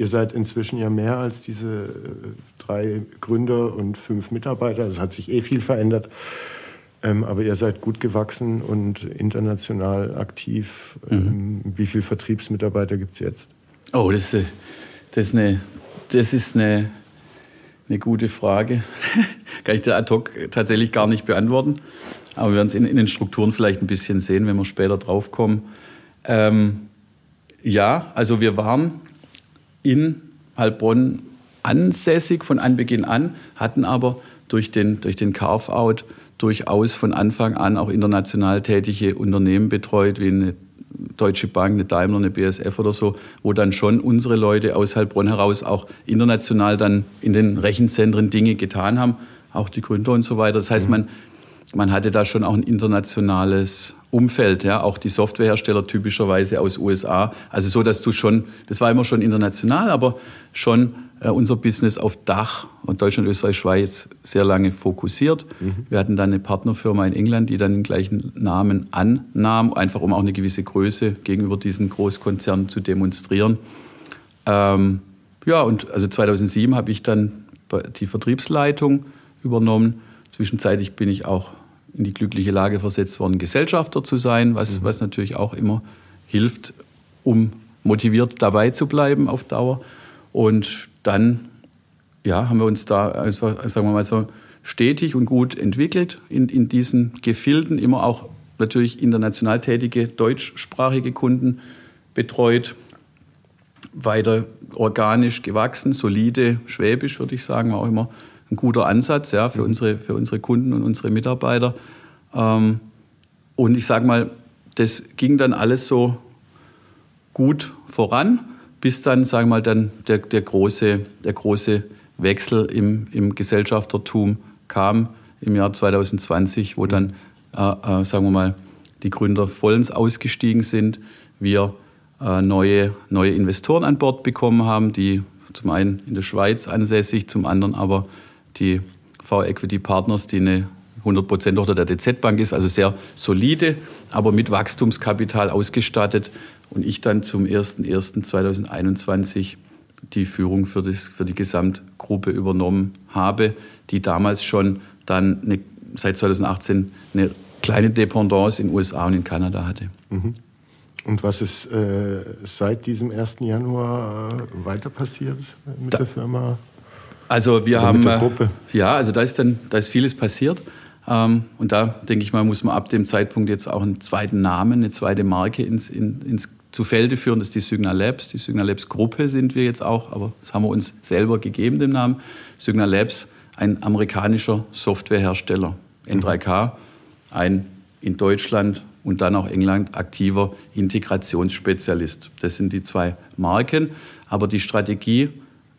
Ihr seid inzwischen ja mehr als diese äh, drei Gründer und fünf Mitarbeiter. Es hat sich eh viel verändert. Ähm, aber ihr seid gut gewachsen und international aktiv. Ähm, mhm. Wie viele Vertriebsmitarbeiter gibt es jetzt? Oh, das ist, das ist, eine, das ist eine, eine gute Frage. Kann ich dir ad hoc tatsächlich gar nicht beantworten. Aber wir werden es in, in, den Strukturen vielleicht ein bisschen sehen, wenn wir später draufkommen. Ähm, ja, also wir waren in Heilbronn ansässig von Anbeginn an, hatten aber durch den, durch den Carve-out durchaus von Anfang an auch international tätige Unternehmen betreut, wie eine Deutsche Bank, eine Daimler, eine BSF oder so, wo dann schon unsere Leute aus Heilbronn heraus auch international dann in den Rechenzentren Dinge getan haben, auch die Gründer und so weiter. Das heißt, mhm. man, man hatte da schon auch ein internationales Umfeld, ja, auch die Softwarehersteller typischerweise aus USA. Also so, dass du schon, das war immer schon international, aber schon äh, unser Business auf Dach und Deutschland, Österreich, Schweiz sehr lange fokussiert. Mhm. Wir hatten dann eine Partnerfirma in England, die dann den gleichen Namen annahm, einfach um auch eine gewisse Größe gegenüber diesen Großkonzernen zu demonstrieren. Ähm, ja, und also 2007 habe ich dann die Vertriebsleitung übernommen. Zwischenzeitlich bin ich auch in die glückliche Lage versetzt worden, Gesellschafter zu sein, was, mhm. was natürlich auch immer hilft, um motiviert dabei zu bleiben auf Dauer. Und dann ja, haben wir uns da, also, sagen wir mal so, stetig und gut entwickelt in, in diesen Gefilden, immer auch natürlich international tätige deutschsprachige Kunden betreut, weiter organisch gewachsen, solide, schwäbisch würde ich sagen, war auch immer ein guter Ansatz ja, für, mhm. unsere, für unsere Kunden und unsere Mitarbeiter. Ähm, und ich sage mal, das ging dann alles so gut voran, bis dann, sagen wir mal, dann der, der, große, der große Wechsel im, im Gesellschaftertum kam im Jahr 2020, wo dann, äh, äh, sagen wir mal, die Gründer vollends ausgestiegen sind, wir äh, neue, neue Investoren an Bord bekommen haben, die zum einen in der Schweiz ansässig, zum anderen aber die V-Equity Partners, die eine 100% Tochter der DZ Bank ist, also sehr solide, aber mit Wachstumskapital ausgestattet. Und ich dann zum 01.01.2021 die Führung für, das, für die Gesamtgruppe übernommen habe, die damals schon dann eine, seit 2018 eine kleine Dependance in den USA und in Kanada hatte. Mhm. Und was ist äh, seit diesem 1. Januar äh, weiter passiert mit da, der Firma? Also wir Oder haben äh, ja, also da ist dann da ist vieles passiert ähm, und da denke ich mal muss man ab dem Zeitpunkt jetzt auch einen zweiten Namen, eine zweite Marke ins, in, ins zu Felde führen. Das ist die Signal Labs. Die Signal Labs Gruppe sind wir jetzt auch, aber das haben wir uns selber gegeben den Namen. Signal Labs, ein amerikanischer Softwarehersteller. N3K, ein in Deutschland und dann auch England aktiver Integrationsspezialist. Das sind die zwei Marken. Aber die Strategie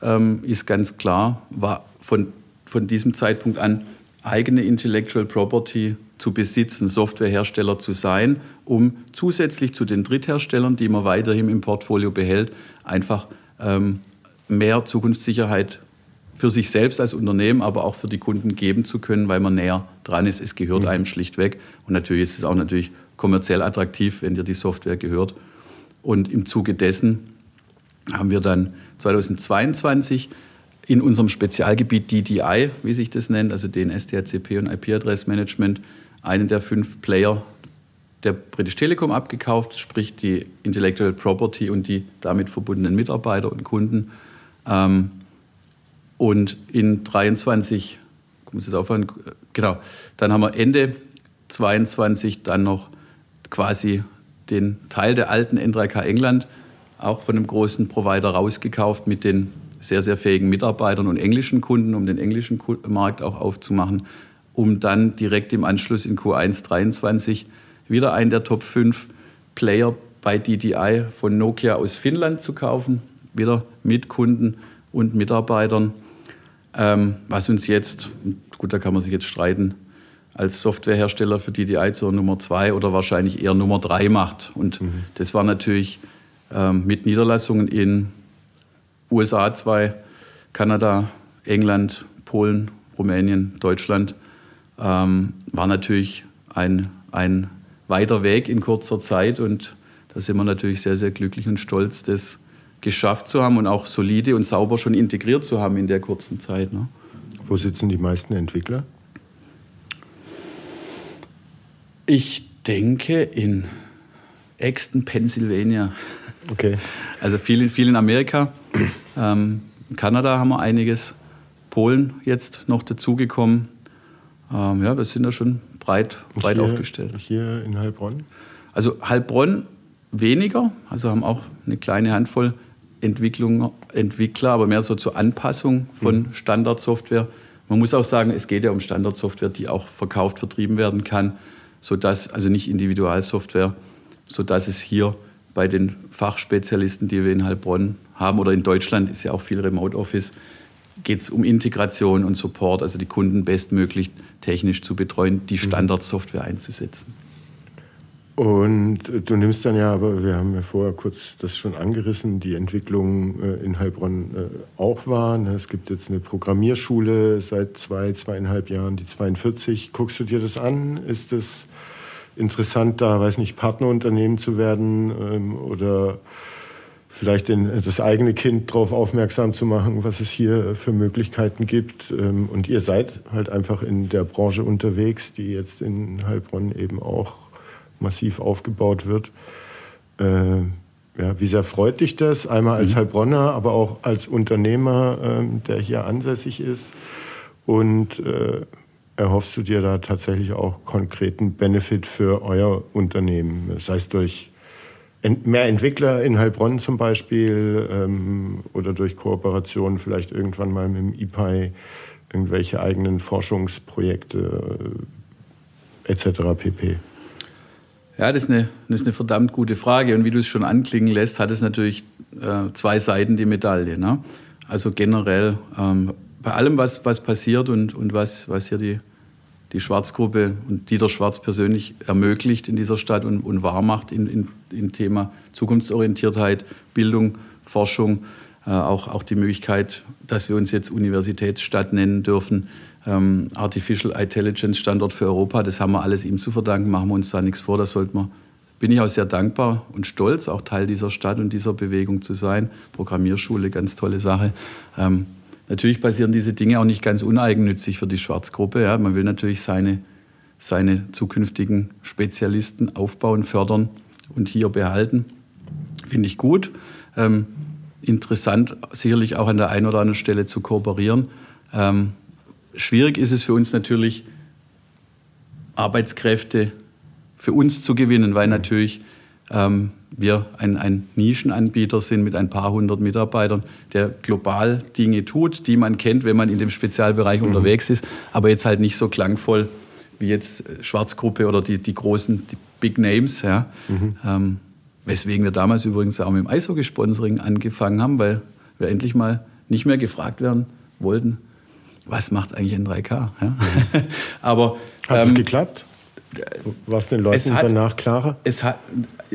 ähm, ist ganz klar, war von, von diesem Zeitpunkt an eigene Intellectual Property zu besitzen, Softwarehersteller zu sein, um zusätzlich zu den Drittherstellern, die man weiterhin im Portfolio behält, einfach ähm, mehr Zukunftssicherheit für sich selbst als Unternehmen, aber auch für die Kunden geben zu können, weil man näher dran ist. Es gehört mhm. einem schlichtweg. Und natürlich ist es auch natürlich kommerziell attraktiv, wenn dir die Software gehört. Und im Zuge dessen haben wir dann 2022 in unserem Spezialgebiet DDI, wie sich das nennt, also DNS, DHCP und IP-Adressmanagement, einen der fünf Player der British Telekom abgekauft, sprich die Intellectual Property und die damit verbundenen Mitarbeiter und Kunden. Ähm, und in 23, ich muss jetzt aufhören, genau, dann haben wir Ende 22 dann noch quasi den Teil der alten N3K England auch von einem großen Provider rausgekauft mit den sehr, sehr fähigen Mitarbeitern und englischen Kunden, um den englischen Markt auch aufzumachen, um dann direkt im Anschluss in Q1 23 wieder einen der Top 5 Player bei DDI von Nokia aus Finnland zu kaufen, wieder mit Kunden und Mitarbeitern, ähm, was uns jetzt, gut, da kann man sich jetzt streiten, als Softwarehersteller für DDI zur Nummer 2 oder wahrscheinlich eher Nummer 3 macht. Und mhm. das war natürlich mit Niederlassungen in USA 2, Kanada, England, Polen, Rumänien, Deutschland, ähm, war natürlich ein, ein weiter Weg in kurzer Zeit und da sind wir natürlich sehr, sehr glücklich und stolz, das geschafft zu haben und auch solide und sauber schon integriert zu haben in der kurzen Zeit. Ne? Wo sitzen die meisten Entwickler? Ich denke in Exton, Pennsylvania. Okay. Also viel, viel in Amerika. Ähm, in Kanada haben wir einiges. Polen jetzt noch dazugekommen. Ähm, ja, wir sind da schon breit, breit hier, aufgestellt. Hier in Heilbronn? Also Heilbronn weniger, also haben auch eine kleine Handvoll Entwickler, aber mehr so zur Anpassung von mhm. Standardsoftware. Man muss auch sagen, es geht ja um Standardsoftware, die auch verkauft, vertrieben werden kann, sodass, also nicht Individualsoftware, sodass es hier bei den Fachspezialisten, die wir in Heilbronn haben, oder in Deutschland ist ja auch viel Remote Office, geht es um Integration und Support, also die Kunden bestmöglich technisch zu betreuen, die mhm. Standardsoftware einzusetzen. Und du nimmst dann ja, aber wir haben ja vorher kurz das schon angerissen, die Entwicklung äh, in Heilbronn äh, auch war. Ne? Es gibt jetzt eine Programmierschule seit zwei, zweieinhalb Jahren, die 42. Guckst du dir das an? Ist es interessant, da, weiß nicht, Partnerunternehmen zu werden ähm, oder vielleicht den, das eigene Kind darauf aufmerksam zu machen, was es hier für Möglichkeiten gibt. Ähm, und ihr seid halt einfach in der Branche unterwegs, die jetzt in Heilbronn eben auch massiv aufgebaut wird. Äh, ja, wie sehr freut dich das? Einmal als mhm. Heilbronner, aber auch als Unternehmer, äh, der hier ansässig ist. Und äh, erhoffst du dir da tatsächlich auch konkreten Benefit für euer Unternehmen? Sei es durch mehr Entwickler in Heilbronn zum Beispiel ähm, oder durch Kooperation vielleicht irgendwann mal mit dem IPI irgendwelche eigenen Forschungsprojekte äh, etc. pp. Ja, das ist, eine, das ist eine verdammt gute Frage. Und wie du es schon anklingen lässt, hat es natürlich äh, zwei Seiten die Medaille. Ne? Also generell ähm, bei allem, was, was passiert und, und was, was hier die, die Schwarzgruppe und Dieter Schwarz persönlich ermöglicht in dieser Stadt und, und wahr macht in, in, in Thema Zukunftsorientiertheit, Bildung, Forschung, äh, auch, auch die Möglichkeit, dass wir uns jetzt Universitätsstadt nennen dürfen, ähm, Artificial Intelligence Standort für Europa. Das haben wir alles ihm zu verdanken, machen wir uns da nichts vor. Das sollte man, bin ich auch sehr dankbar und stolz, auch Teil dieser Stadt und dieser Bewegung zu sein. Programmierschule, ganz tolle Sache. Ähm, natürlich passieren diese Dinge auch nicht ganz uneigennützig für die Schwarzgruppe. Ja. Man will natürlich seine, seine zukünftigen Spezialisten aufbauen, fördern und hier behalten. Finde ich gut. Ähm, interessant, sicherlich auch an der einen oder anderen Stelle zu kooperieren. Ähm, Schwierig ist es für uns natürlich, Arbeitskräfte für uns zu gewinnen, weil natürlich ähm, wir ein, ein, Nischenanbieter sind mit ein paar hundert Mitarbeitern, der global Dinge tut, die man kennt, wenn man in dem Spezialbereich mhm. unterwegs ist, aber jetzt halt nicht so klangvoll wie jetzt Schwarzgruppe oder die, die großen, die Big Names. Ja. Mhm. Ähm, weswegen wir damals übrigens auch mit dem Eishockey-Sponsoring angefangen haben, weil wir endlich mal nicht mehr gefragt werden wollten, was macht eigentlich ein 3K? Ja? Aber hat es ähm, geklappt? War es den Leuten hat, danach klarer? Es hat,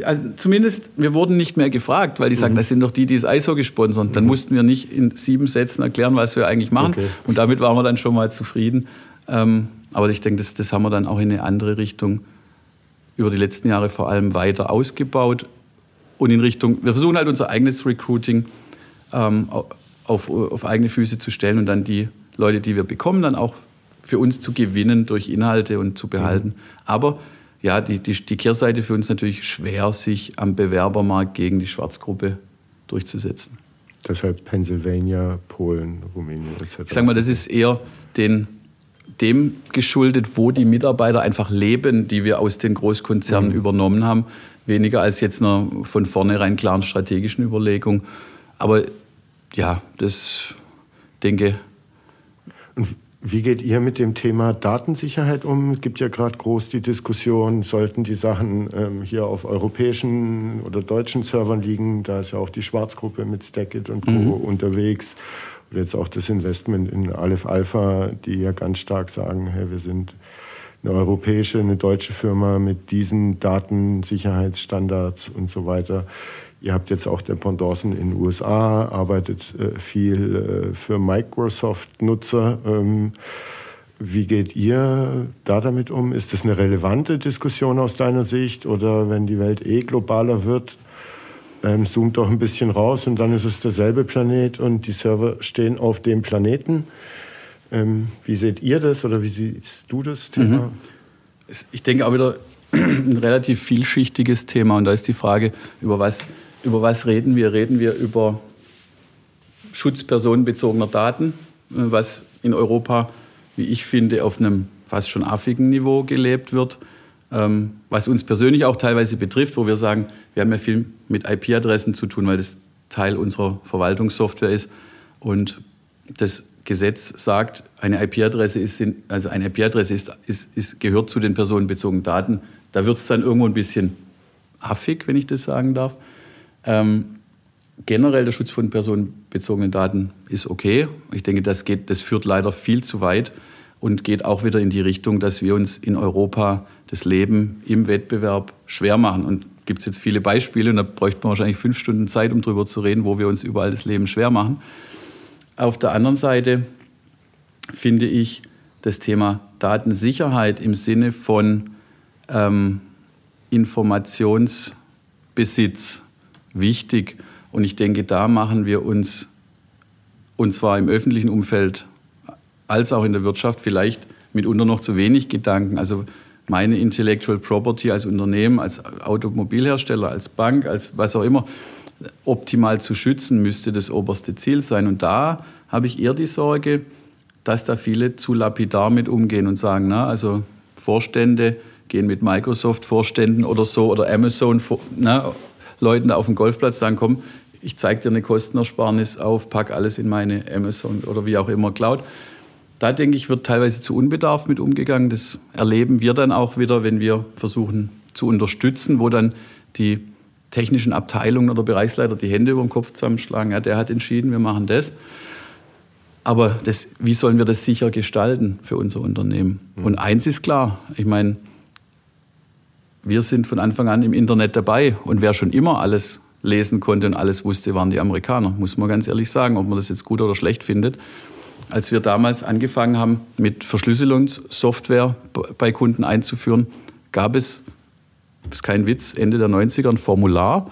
also zumindest, wir wurden nicht mehr gefragt, weil die sagen, mhm. das sind doch die, die das Eishockey sponsern. Dann mhm. mussten wir nicht in sieben Sätzen erklären, was wir eigentlich machen. Okay. Und damit waren wir dann schon mal zufrieden. Ähm, aber ich denke, das, das haben wir dann auch in eine andere Richtung über die letzten Jahre vor allem weiter ausgebaut. Und in Richtung, wir versuchen halt unser eigenes Recruiting ähm, auf, auf eigene Füße zu stellen und dann die Leute, die wir bekommen, dann auch für uns zu gewinnen durch Inhalte und zu behalten. Mhm. Aber ja, die, die, die Kehrseite für uns natürlich schwer, sich am Bewerbermarkt gegen die Schwarzgruppe durchzusetzen. Deshalb Pennsylvania, Polen, Rumänien etc. Ich sage mal, das ist eher den, dem geschuldet, wo die Mitarbeiter einfach leben, die wir aus den Großkonzernen mhm. übernommen haben. Weniger als jetzt einer von vornherein klaren strategischen Überlegung. Aber ja, das denke und wie geht ihr mit dem Thema Datensicherheit um? Es gibt ja gerade groß die Diskussion, sollten die Sachen ähm, hier auf europäischen oder deutschen Servern liegen? Da ist ja auch die Schwarzgruppe mit Stackit und Co. Mhm. unterwegs. Oder jetzt auch das Investment in Aleph Alpha, die ja ganz stark sagen, hey, wir sind eine europäische, eine deutsche Firma mit diesen Datensicherheitsstandards und so weiter. Ihr habt jetzt auch Dependancen in den USA, arbeitet äh, viel äh, für Microsoft-Nutzer. Ähm, wie geht ihr da damit um? Ist das eine relevante Diskussion aus deiner Sicht? Oder wenn die Welt eh globaler wird, ähm, zoomt doch ein bisschen raus und dann ist es derselbe Planet und die Server stehen auf dem Planeten? Ähm, wie seht ihr das oder wie siehst du das Thema? Mhm. Ich denke auch wieder ein relativ vielschichtiges Thema und da ist die Frage, über was über was reden wir? Reden wir über Schutz personenbezogener Daten, äh, was in Europa, wie ich finde, auf einem fast schon affigen Niveau gelebt wird, ähm, was uns persönlich auch teilweise betrifft, wo wir sagen, wir haben ja viel mit IP-Adressen zu tun, weil das Teil unserer Verwaltungssoftware ist. Und das Gesetz sagt, eine IP-Adresse ist, also eine IP-Adresse ist, ist, ist, gehört zu den personenbezogenen Daten. Da wird es dann irgendwo ein bisschen affig, wenn ich das sagen darf. Ähm, generell der Schutz von personenbezogenen Daten ist okay. Ich denke, das, geht, das führt leider viel zu weit und geht auch wieder in die Richtung, dass wir uns in Europa das Leben im Wettbewerb schwer machen. Und gibt es jetzt viele Beispiele, und da bräuchte man wahrscheinlich fünf Stunden Zeit, um darüber zu reden, wo wir uns überall das Leben schwer machen. Auf der anderen Seite finde ich das Thema Datensicherheit im Sinne von ähm, Informationsbesitz wichtig. Und ich denke, da machen wir uns, und zwar im öffentlichen Umfeld als auch in der Wirtschaft, vielleicht mitunter noch zu wenig Gedanken. Also meine Intellectual Property als Unternehmen, als Automobilhersteller, als Bank, als was auch immer, optimal zu schützen, müsste das oberste Ziel sein. Und da habe ich eher die Sorge, dass da viele zu lapidar mit umgehen und sagen, na, also Vorstände gehen mit Microsoft-Vorständen oder so oder Amazon, na, Leuten auf dem Golfplatz sagen, komm, ich zeige dir eine Kostenersparnis auf, pack alles in meine Amazon oder wie auch immer Cloud. Da denke ich, wird teilweise zu unbedarft mit umgegangen. Das erleben wir dann auch wieder, wenn wir versuchen zu unterstützen, wo dann die technischen Abteilungen oder Bereichsleiter die Hände über den Kopf zusammenschlagen. Ja, der hat entschieden, wir machen das. Aber das, wie sollen wir das sicher gestalten für unser Unternehmen? Mhm. Und eins ist klar, ich meine, wir sind von Anfang an im Internet dabei und wer schon immer alles lesen konnte und alles wusste, waren die Amerikaner, muss man ganz ehrlich sagen, ob man das jetzt gut oder schlecht findet. Als wir damals angefangen haben, mit Verschlüsselungssoftware bei Kunden einzuführen, gab es, ist kein Witz, Ende der 90er ein Formular,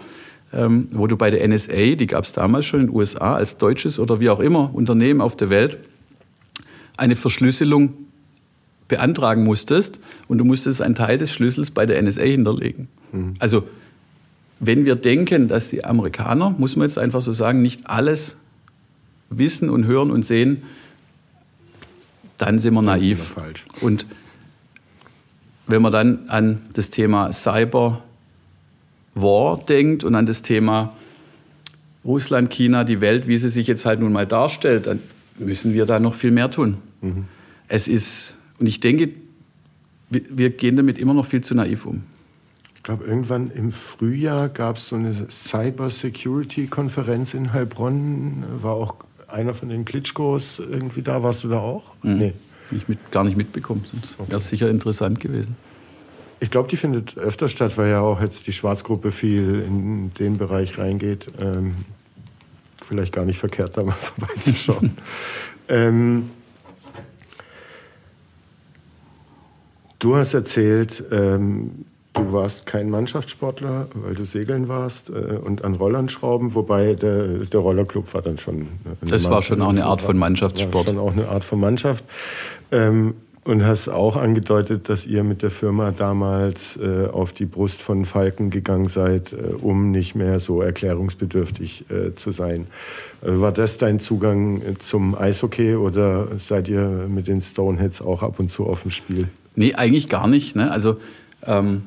ähm, wo du bei der NSA, die gab es damals schon in den USA, als deutsches oder wie auch immer Unternehmen auf der Welt, eine Verschlüsselung beantragen musstest und du musstest einen Teil des Schlüssels bei der NSA hinterlegen. Mhm. Also wenn wir denken, dass die Amerikaner, muss man jetzt einfach so sagen, nicht alles wissen und hören und sehen, dann sind wir naiv. falsch. Und wenn man dann an das Thema Cyber War denkt und an das Thema Russland, China, die Welt, wie sie sich jetzt halt nun mal darstellt, dann müssen wir da noch viel mehr tun. Mhm. Es ist, und ich denke, wir gehen damit immer noch viel zu naiv um. Ich glaube, irgendwann im Frühjahr gab es so eine Cyber-Security-Konferenz in Heilbronn. War auch einer von den Klitschkos irgendwie da. Warst du da auch? Mhm. Nee. Ich mit, gar nicht mitbekommen. Das wäre okay. sicher interessant gewesen. Ich glaube, die findet öfter statt, weil ja auch jetzt die Schwarzgruppe viel in den Bereich reingeht. Ähm, vielleicht gar nicht verkehrt, da mal vorbeizuschauen. ähm, du hast erzählt, ähm, Du warst kein Mannschaftssportler, weil du segeln warst äh, und an Rollern schrauben, wobei der, der Rollerclub war dann schon. Das war schon auch eine Art von Mannschaftssport. War schon auch eine Art von Mannschaft. Ähm, und hast auch angedeutet, dass ihr mit der Firma damals äh, auf die Brust von Falken gegangen seid, äh, um nicht mehr so erklärungsbedürftig äh, zu sein. Äh, war das dein Zugang zum Eishockey oder seid ihr mit den Stoneheads auch ab und zu auf dem Spiel? Nee, eigentlich gar nicht. Ne? Also ähm,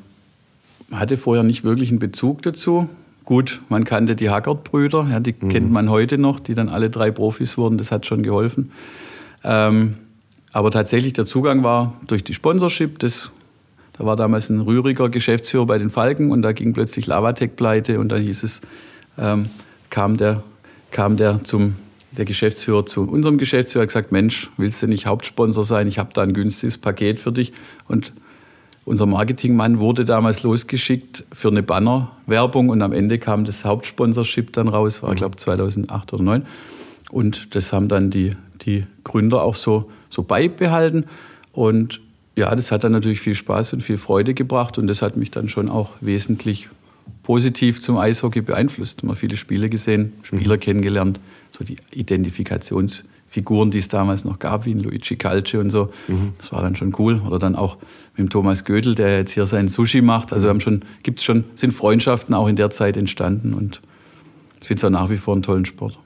hatte vorher nicht wirklich einen Bezug dazu. Gut, man kannte die Hackert-Brüder, ja, die mhm. kennt man heute noch, die dann alle drei Profis wurden, das hat schon geholfen. Ähm, aber tatsächlich der Zugang war durch die Sponsorship. Das, da war damals ein rühriger Geschäftsführer bei den Falken und da ging plötzlich Lavatec pleite und da hieß es, ähm, kam, der, kam der zum der Geschäftsführer zu unserem Geschäftsführer gesagt, Mensch, willst du nicht Hauptsponsor sein? Ich habe da ein günstiges Paket für dich. Und unser Marketingmann wurde damals losgeschickt für eine Bannerwerbung und am Ende kam das Hauptsponsorship dann raus, war, mhm. glaube 2008 oder 2009. Und das haben dann die, die Gründer auch so, so beibehalten. Und ja, das hat dann natürlich viel Spaß und viel Freude gebracht und das hat mich dann schon auch wesentlich positiv zum Eishockey beeinflusst. Man viele Spiele gesehen, Spieler mhm. kennengelernt, so die Identifikations- Figuren, die es damals noch gab, wie ein Luigi Calce und so. Mhm. Das war dann schon cool. Oder dann auch mit dem Thomas Gödel, der jetzt hier sein Sushi macht. Also haben schon, gibt's schon, sind Freundschaften auch in der Zeit entstanden und ich finde es auch nach wie vor einen tollen Sport.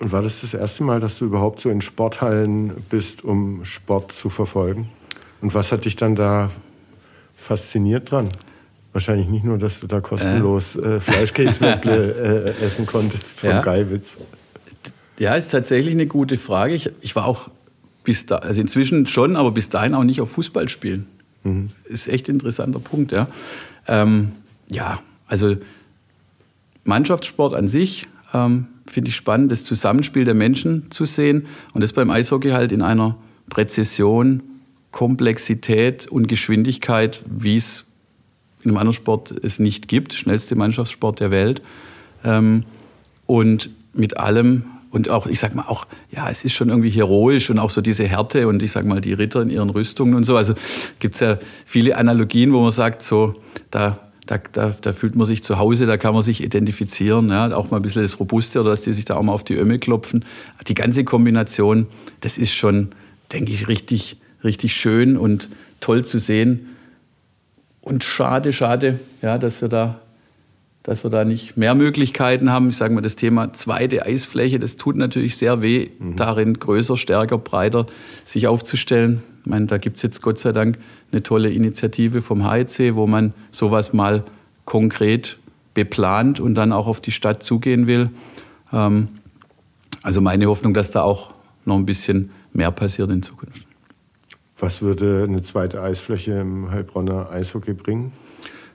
Und war das das erste Mal, dass du überhaupt so in Sporthallen bist, um Sport zu verfolgen? Und was hat dich dann da fasziniert dran? Wahrscheinlich nicht nur, dass du da kostenlos äh, Fleischkäsewürgle äh, essen konntest von ja. Geiwitz. Ja, ist tatsächlich eine gute Frage. Ich, ich war auch bis da, also inzwischen schon, aber bis dahin auch nicht auf Fußball spielen. Mhm. Ist echt ein interessanter Punkt, ja. Ähm, ja, also Mannschaftssport an sich ähm, finde ich spannend, das Zusammenspiel der Menschen zu sehen und das beim Eishockey halt in einer Präzision, Komplexität und Geschwindigkeit, wie es in einem anderen Sport es nicht gibt, schnellste Mannschaftssport der Welt. Ähm, und mit allem und auch, ich sag mal, auch, ja, es ist schon irgendwie heroisch und auch so diese Härte und ich sag mal, die Ritter in ihren Rüstungen und so. Also gibt es ja viele Analogien, wo man sagt, so, da, da, da, da fühlt man sich zu Hause, da kann man sich identifizieren, ja, auch mal ein bisschen das Robuste oder dass die sich da auch mal auf die Ömme klopfen. Die ganze Kombination, das ist schon, denke ich, richtig, richtig schön und toll zu sehen. Und schade, schade, ja, dass wir da dass wir da nicht mehr Möglichkeiten haben. Ich sage mal, das Thema zweite Eisfläche, das tut natürlich sehr weh, mhm. darin größer, stärker, breiter sich aufzustellen. Ich meine, da gibt es jetzt Gott sei Dank eine tolle Initiative vom HEC, wo man sowas mal konkret beplant und dann auch auf die Stadt zugehen will. Ähm, also meine Hoffnung, dass da auch noch ein bisschen mehr passiert in Zukunft. Was würde eine zweite Eisfläche im Heilbronner Eishockey bringen?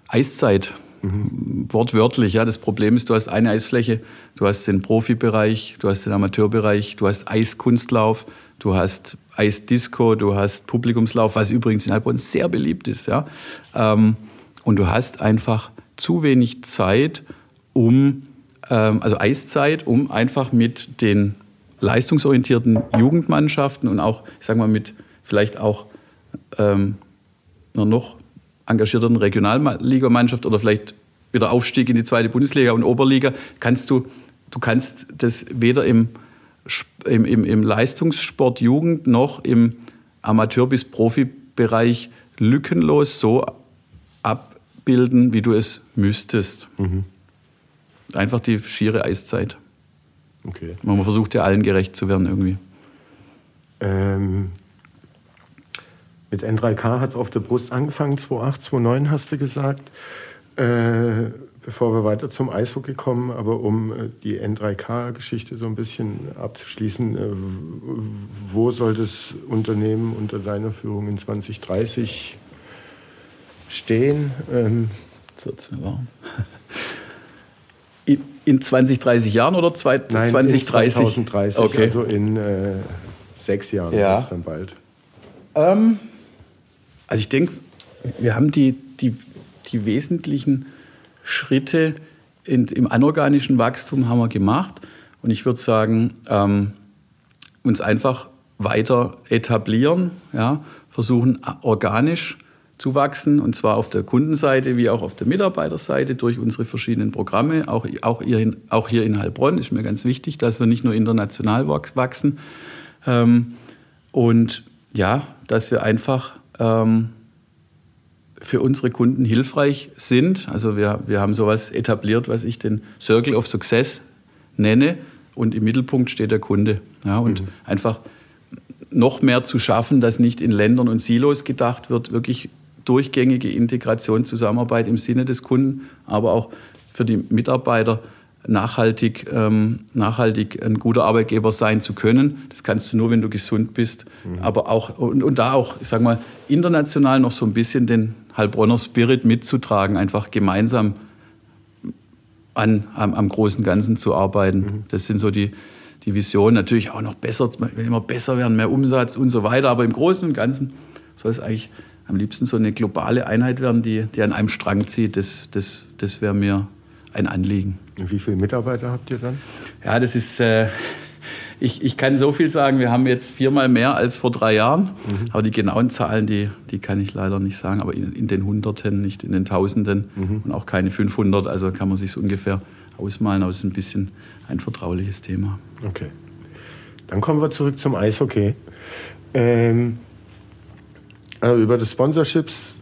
Eiszeit. Mhm. Wortwörtlich, ja. Das Problem ist, du hast eine Eisfläche, du hast den Profibereich, du hast den Amateurbereich, du hast Eiskunstlauf, du hast Eisdisco, du hast Publikumslauf, was übrigens in Heilbronn sehr beliebt ist, ja. Ähm, und du hast einfach zu wenig Zeit, um, ähm, also Eiszeit, um einfach mit den leistungsorientierten Jugendmannschaften und auch, ich sag mal, mit vielleicht auch ähm, noch engagierten Regionalligamannschaft oder vielleicht wieder Aufstieg in die zweite Bundesliga und Oberliga, kannst du, du kannst das weder im, im, im, im Leistungssport Jugend noch im Amateur- bis Profibereich lückenlos so abbilden, wie du es müsstest. Mhm. Einfach die schiere Eiszeit. Okay. Man versucht ja allen gerecht zu werden irgendwie. Ähm, mit N3K hat es auf der Brust angefangen, 2008, 2009 hast du gesagt. Äh, bevor wir weiter zum Eishockey kommen, aber um äh, die N3K-Geschichte so ein bisschen abzuschließen, äh, wo soll das Unternehmen unter deiner Führung in 2030 stehen? Ähm, in, in 20, 30 Jahren oder zwei, Nein, 2030? 2030, okay. also in äh, sechs Jahren ja. ist dann bald. Ähm, also ich denke, wir haben die, die, die wesentlichen Schritte in, im anorganischen Wachstum haben wir gemacht. Und ich würde sagen, ähm, uns einfach weiter etablieren, ja, versuchen organisch zu wachsen, und zwar auf der Kundenseite wie auch auf der Mitarbeiterseite durch unsere verschiedenen Programme. Auch, auch, hier, in, auch hier in Heilbronn ist mir ganz wichtig, dass wir nicht nur international wachsen. Ähm, und ja, dass wir einfach ähm, für unsere Kunden hilfreich sind. Also wir, wir haben sowas etabliert, was ich den Circle of Success nenne. Und im Mittelpunkt steht der Kunde. Ja, und mhm. einfach noch mehr zu schaffen, dass nicht in Ländern und Silos gedacht wird, wirklich durchgängige Integration, Zusammenarbeit im Sinne des Kunden, aber auch für die Mitarbeiter nachhaltig, ähm, nachhaltig ein guter Arbeitgeber sein zu können. Das kannst du nur, wenn du gesund bist. Mhm. Aber auch, und, und, da auch, ich sag mal, international noch so ein bisschen den Heilbronner Spirit mitzutragen, einfach gemeinsam an, am, am großen Ganzen zu arbeiten. Mhm. Das sind so die, die Visionen. Natürlich auch noch besser, immer besser werden, mehr Umsatz und so weiter. Aber im Großen und Ganzen soll es eigentlich am liebsten so eine globale Einheit werden, die, die an einem Strang zieht. Das, das, das wäre mir ein Anliegen. Wie viele Mitarbeiter habt ihr dann? Ja, das ist, äh, ich, ich kann so viel sagen, wir haben jetzt viermal mehr als vor drei Jahren. Mhm. Aber die genauen Zahlen, die, die kann ich leider nicht sagen. Aber in, in den Hunderten, nicht in den Tausenden mhm. und auch keine 500. Also kann man sich so ungefähr ausmalen. Aber es ist ein bisschen ein vertrauliches Thema. Okay. Dann kommen wir zurück zum Eishockey. Ähm, also über das Sponsorships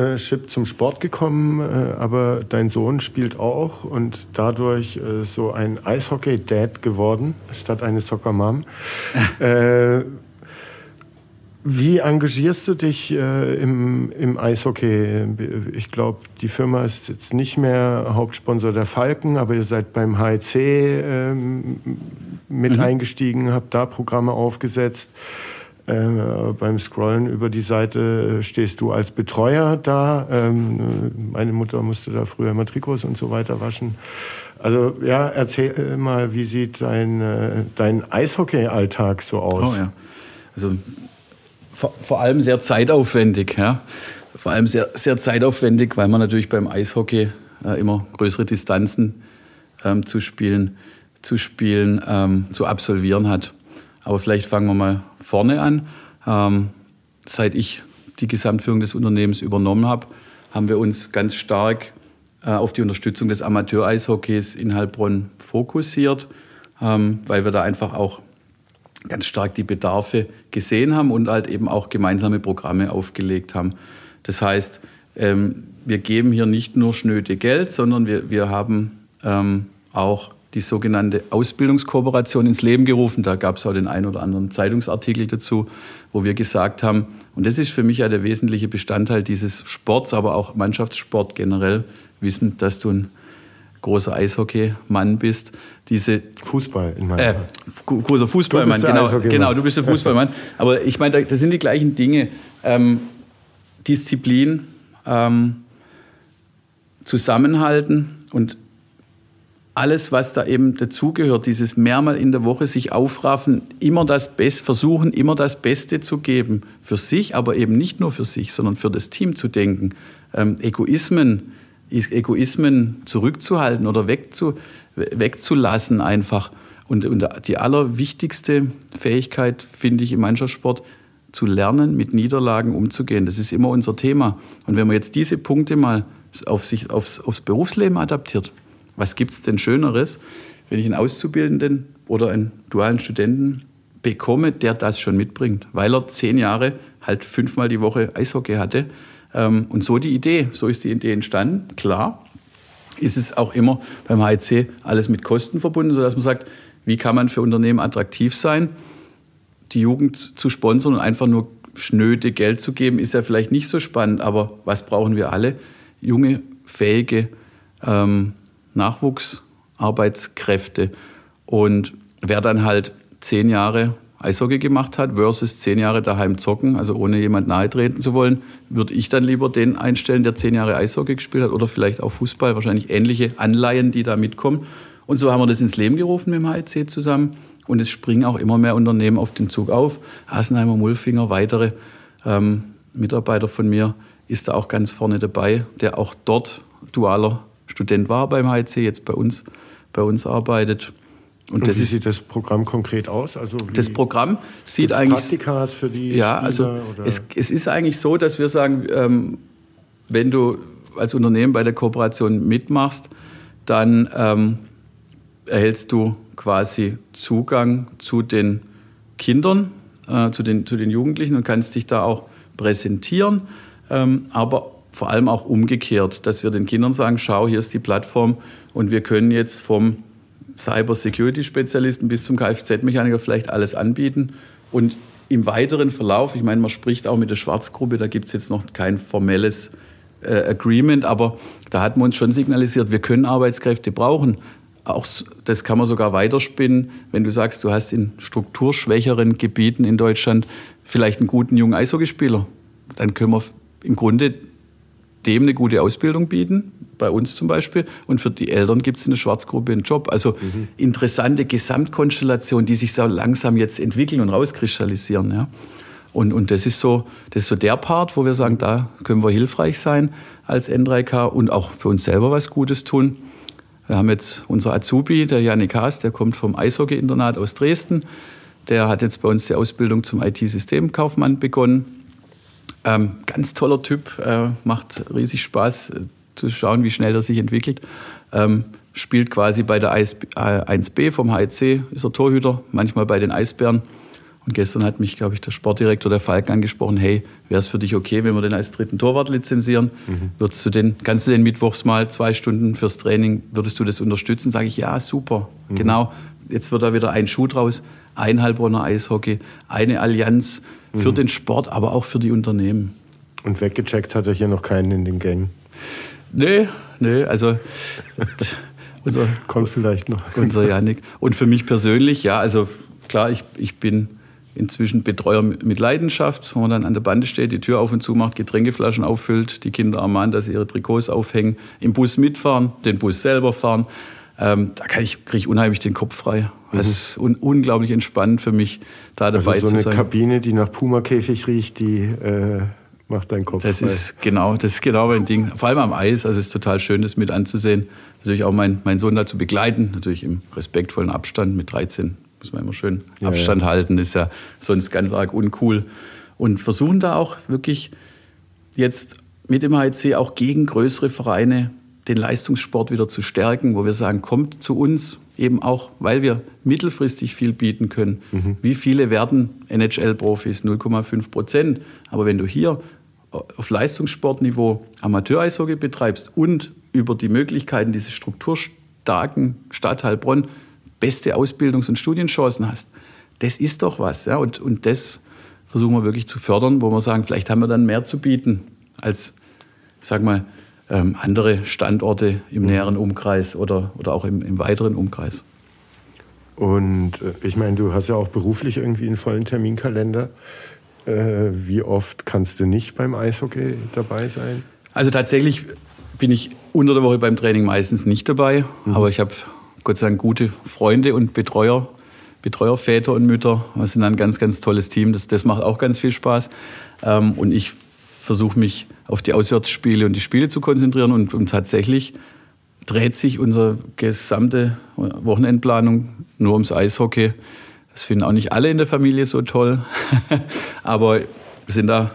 äh, Chip zum Sport gekommen, äh, aber dein Sohn spielt auch und dadurch äh, so ein Eishockey-Dad geworden, statt eine Soccer-Mom. wie engagierst du dich äh, im, im Eishockey? Ich glaube, die Firma ist jetzt nicht mehr Hauptsponsor der Falken, aber ihr seid beim HEC ähm, mit mhm. eingestiegen, habt da Programme aufgesetzt. Äh, beim Scrollen über die Seite äh, stehst du als Betreuer da. Ähm, meine Mutter musste da früher immer Trikots und so weiter waschen. Also ja, erzähl mal, wie sieht dein, äh, dein Eishockey-Alltag so aus? Oh ja, also vor, vor, allem sehr zeitaufwendig. Ja? Vor allem sehr, sehr zeitaufwendig, weil man natürlich beim Eishockey äh, immer größere Distanzen ähm, zu spielen, zu spielen, ähm, zu absolvieren hat. Aber vielleicht fangen wir mal vorne an. Ähm, seit ich die Gesamtführung des Unternehmens übernommen habe, haben wir uns ganz stark äh, auf die Unterstützung des Amateur-Eishockeys in Heilbronn fokussiert, ähm, weil wir da einfach auch ganz stark die Bedarfe gesehen haben und halt eben auch gemeinsame Programme aufgelegt haben. Das heißt, ähm, wir geben hier nicht nur schnöde Geld, sondern wir, wir haben ähm, auch die sogenannte Ausbildungskooperation ins Leben gerufen. Da gab es auch den einen oder anderen Zeitungsartikel dazu, wo wir gesagt haben, und das ist für mich ja der wesentliche Bestandteil dieses Sports, aber auch Mannschaftssport generell, wissen, dass du ein großer Eishockey-Mann bist. Diese Fußball in meinem äh, Großer Fußballmann, genau, genau, du bist der Fußballmann. Aber ich meine, das sind die gleichen Dinge. Ähm, Disziplin, ähm, Zusammenhalten und alles, was da eben dazugehört, dieses mehrmal in der Woche sich aufraffen, immer das Beste, versuchen, immer das Beste zu geben. Für sich, aber eben nicht nur für sich, sondern für das Team zu denken. Ähm, Egoismen, Egoismen zurückzuhalten oder wegzu, wegzulassen einfach. Und, und die allerwichtigste Fähigkeit, finde ich, im Mannschaftssport, zu lernen, mit Niederlagen umzugehen. Das ist immer unser Thema. Und wenn man jetzt diese Punkte mal auf sich, aufs, aufs Berufsleben adaptiert, was gibt es denn Schöneres, wenn ich einen Auszubildenden oder einen dualen Studenten bekomme, der das schon mitbringt, weil er zehn Jahre halt fünfmal die Woche Eishockey hatte. Ähm, und so die Idee, so ist die Idee entstanden. Klar ist es auch immer beim HEC alles mit Kosten verbunden, sodass man sagt, wie kann man für Unternehmen attraktiv sein? Die Jugend zu sponsern und einfach nur schnöde Geld zu geben, ist ja vielleicht nicht so spannend, aber was brauchen wir alle? Junge, fähige, ähm, Nachwuchsarbeitskräfte. Und wer dann halt zehn Jahre Eishockey gemacht hat versus zehn Jahre daheim zocken, also ohne jemand nahe treten zu wollen, würde ich dann lieber den einstellen, der zehn Jahre Eishockey gespielt hat oder vielleicht auch Fußball, wahrscheinlich ähnliche Anleihen, die da mitkommen. Und so haben wir das ins Leben gerufen mit dem HEC zusammen. Und es springen auch immer mehr Unternehmen auf den Zug auf. Hasenheimer, Mulfinger, weitere ähm, Mitarbeiter von mir ist da auch ganz vorne dabei, der auch dort dualer Student war beim HEC, jetzt bei uns, bei uns arbeitet. Und, Und wie sieht das Programm konkret aus? Also das Programm sieht eigentlich. Praktikas für die Ja, Spieler, also es, es, ist eigentlich so, dass wir sagen, ähm, wenn du als Unternehmen bei der Kooperation mitmachst, dann ähm, erhältst du quasi Zugang zu den Kindern, äh, zu, den, zu den Jugendlichen und kannst dich da auch präsentieren. Ähm, aber vor allem auch umgekehrt, dass wir den Kindern sagen, schau, hier ist die Plattform und wir können jetzt vom Cyber-Security-Spezialisten bis zum Kfz-Mechaniker vielleicht alles anbieten. Und im weiteren Verlauf, ich meine, man spricht auch mit der Schwarzgruppe, da gibt es jetzt noch kein formelles äh, Agreement, aber da hat man uns schon signalisiert, wir können Arbeitskräfte brauchen. Auch das kann man sogar weiterspinnen, wenn du sagst, du hast in strukturschwächeren Gebieten in Deutschland vielleicht einen guten jungen Eishockeyspieler. Dann können wir im Grunde dem eine gute Ausbildung bieten, bei uns zum Beispiel, und für die Eltern gibt es in der Schwarzgruppe einen Job. Also mhm. interessante Gesamtkonstellationen, die sich so langsam jetzt entwickeln und rauskristallisieren. Ja. Und, und das, ist so, das ist so der Part, wo wir sagen, da können wir hilfreich sein als N3K und auch für uns selber was Gutes tun. Wir haben jetzt unser Azubi, der Janik Haas, der kommt vom Eishockey-Internat aus Dresden. Der hat jetzt bei uns die Ausbildung zum IT-Systemkaufmann begonnen ähm, ganz toller Typ, äh, macht riesig Spaß äh, zu schauen, wie schnell er sich entwickelt. Ähm, spielt quasi bei der 1B äh, vom HEC, ist er Torhüter, manchmal bei den Eisbären. Und gestern hat mich, glaube ich, der Sportdirektor der Falken angesprochen, hey, wäre es für dich okay, wenn wir den als dritten Torwart lizenzieren? Mhm. Würdest du den, kannst du den mittwochs mal zwei Stunden fürs Training, würdest du das unterstützen? Sage ich, ja, super. Mhm. Genau. Jetzt wird da wieder ein Schuh draus. Ein Heilbronner Eishockey, eine Allianz für mhm. den Sport, aber auch für die Unternehmen. Und weggecheckt hat er hier noch keinen in den Gängen? Nee, nee, also unser, Kommt vielleicht noch. Unser Janik. Und für mich persönlich, ja, also klar, ich, ich bin inzwischen Betreuer mit Leidenschaft, wo man dann an der Bande steht, die Tür auf und zu macht, Getränkeflaschen auffüllt, die Kinder ermahnt, dass sie ihre Trikots aufhängen, im Bus mitfahren, den Bus selber fahren. Ähm, da kann ich, kriege ich unheimlich den Kopf frei. Das mhm. ist un unglaublich entspannend für mich, da dabei also so zu sein. So eine Kabine, die nach Puma-Käfig riecht, die äh, macht deinen Kopf das frei. Ist genau, das ist genau mein Ding. Vor allem am Eis, also es ist total schön, das mit anzusehen. Natürlich auch meinen mein Sohn dazu begleiten, natürlich im respektvollen Abstand mit 13 muss man immer schön ja, Abstand ja. halten, ist ja sonst ganz arg uncool. Und versuchen da auch wirklich jetzt mit dem HC auch gegen größere Vereine den Leistungssport wieder zu stärken, wo wir sagen, kommt zu uns, eben auch, weil wir mittelfristig viel bieten können. Mhm. Wie viele werden NHL-Profis? 0,5 Prozent. Aber wenn du hier auf Leistungssportniveau Amateur-Eishockey betreibst und über die Möglichkeiten dieses strukturstarken Stadt Heilbronn beste Ausbildungs- und Studienchancen hast, das ist doch was. Ja? Und, und das versuchen wir wirklich zu fördern, wo wir sagen, vielleicht haben wir dann mehr zu bieten als, sag mal, ähm, andere Standorte im mhm. näheren Umkreis oder, oder auch im, im weiteren Umkreis. Und äh, ich meine, du hast ja auch beruflich irgendwie einen vollen Terminkalender. Äh, wie oft kannst du nicht beim Eishockey dabei sein? Also tatsächlich bin ich unter der Woche beim Training meistens nicht dabei, mhm. aber ich habe Gott sei Dank gute Freunde und Betreuer, Betreuerväter und Mütter. Wir sind ein ganz, ganz tolles Team. Das, das macht auch ganz viel Spaß. Ähm, und ich versuche mich auf die Auswärtsspiele und die Spiele zu konzentrieren. Und, und tatsächlich dreht sich unsere gesamte Wochenendplanung nur ums Eishockey. Das finden auch nicht alle in der Familie so toll. Aber wir sind da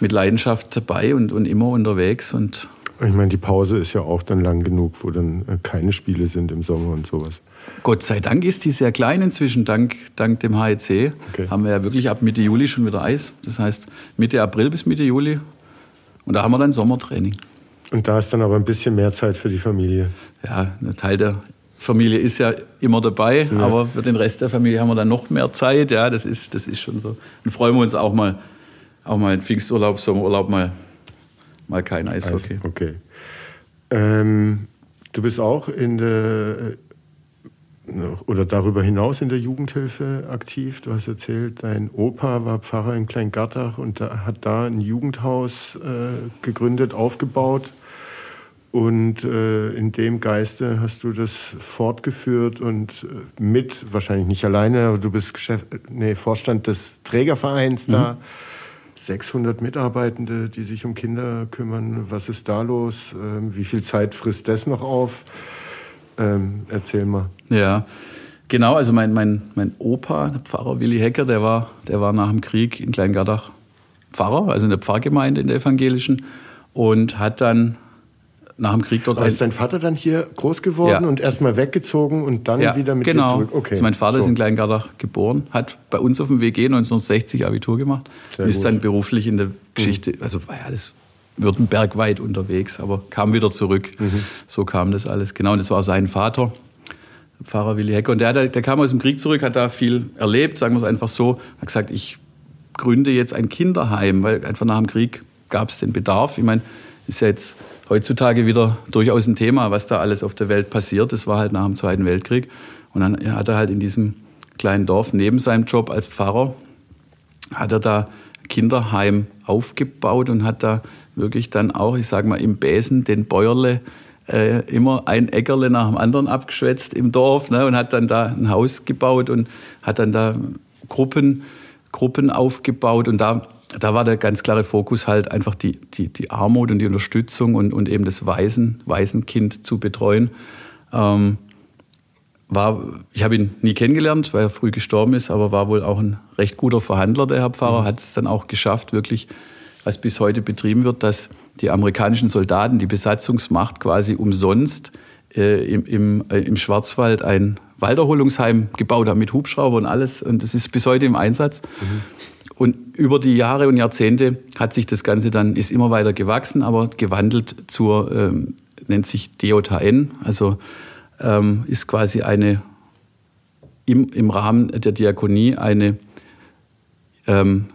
mit Leidenschaft dabei und, und immer unterwegs. Und ich meine, die Pause ist ja auch dann lang genug, wo dann äh, keine Spiele sind im Sommer und sowas. Gott sei Dank ist die sehr klein inzwischen, dank, dank dem HEC. Okay. Haben wir ja wirklich ab Mitte Juli schon wieder Eis. Das heißt Mitte April bis Mitte Juli. Und da haben wir dann Sommertraining. Und da ist dann aber ein bisschen mehr Zeit für die Familie. Ja, ein Teil der Familie ist ja immer dabei, ja. aber für den Rest der Familie haben wir dann noch mehr Zeit. Ja, das ist, das ist schon so. Und freuen wir uns auch mal, auch mal Pfingsturlaub, Sommerurlaub mal mal kein Eishockey. Eis, okay. Ähm, du bist auch in der oder darüber hinaus in der Jugendhilfe aktiv. Du hast erzählt, dein Opa war Pfarrer in Kleingattach und hat da ein Jugendhaus äh, gegründet, aufgebaut. Und äh, in dem Geiste hast du das fortgeführt und äh, mit, wahrscheinlich nicht alleine, aber du bist Geschäft, nee, Vorstand des Trägervereins mhm. da 600 Mitarbeitende, die sich um Kinder kümmern. Was ist da los? Ähm, wie viel Zeit frisst das noch auf? Ähm, erzähl mal. Ja, genau. Also mein, mein, mein Opa, der Pfarrer Willi Hecker, der war, der war nach dem Krieg in Kleingardach Pfarrer, also in der Pfarrgemeinde in der evangelischen und hat dann nach dem Krieg dort. Aber ist dein Vater dann hier groß geworden ja. und erstmal weggezogen und dann ja, wieder mit genau. dir zurück? Okay. Also mein Vater so. ist in Kleingardach geboren, hat bei uns auf dem WG 1960 Abitur gemacht Sehr und ist gut. dann beruflich in der Geschichte, mhm. also war ja alles württembergweit unterwegs, aber kam wieder zurück. Mhm. So kam das alles. Genau, und das war sein Vater. Pfarrer Willi Hecker. Und der, der kam aus dem Krieg zurück, hat da viel erlebt, sagen wir es einfach so, hat gesagt, ich gründe jetzt ein Kinderheim, weil einfach nach dem Krieg gab es den Bedarf. Ich meine, ist ja jetzt heutzutage wieder durchaus ein Thema, was da alles auf der Welt passiert. Das war halt nach dem Zweiten Weltkrieg. Und dann hat er halt in diesem kleinen Dorf neben seinem Job als Pfarrer, hat er da Kinderheim aufgebaut und hat da wirklich dann auch, ich sage mal, im Besen den Bäuerle äh, immer ein Äckerle nach dem anderen abgeschwätzt im Dorf ne, und hat dann da ein Haus gebaut und hat dann da Gruppen, Gruppen aufgebaut und da da war der ganz klare Fokus halt einfach die, die, die Armut und die Unterstützung und, und eben das Waisen, Waisenkind zu betreuen. Ähm, war, ich habe ihn nie kennengelernt, weil er früh gestorben ist, aber war wohl auch ein recht guter Verhandler, der Herr Pfarrer, mhm. hat es dann auch geschafft, wirklich, was bis heute betrieben wird, dass die amerikanischen Soldaten, die Besatzungsmacht quasi umsonst äh, im, im, äh, im Schwarzwald ein Walderholungsheim gebaut haben mit Hubschrauber und alles. Und das ist bis heute im Einsatz. Mhm. Und über die Jahre und Jahrzehnte hat sich das Ganze dann, ist immer weiter gewachsen, aber gewandelt zur, ähm, nennt sich DJN, also ähm, ist quasi eine, im, im Rahmen der Diakonie eine ähm,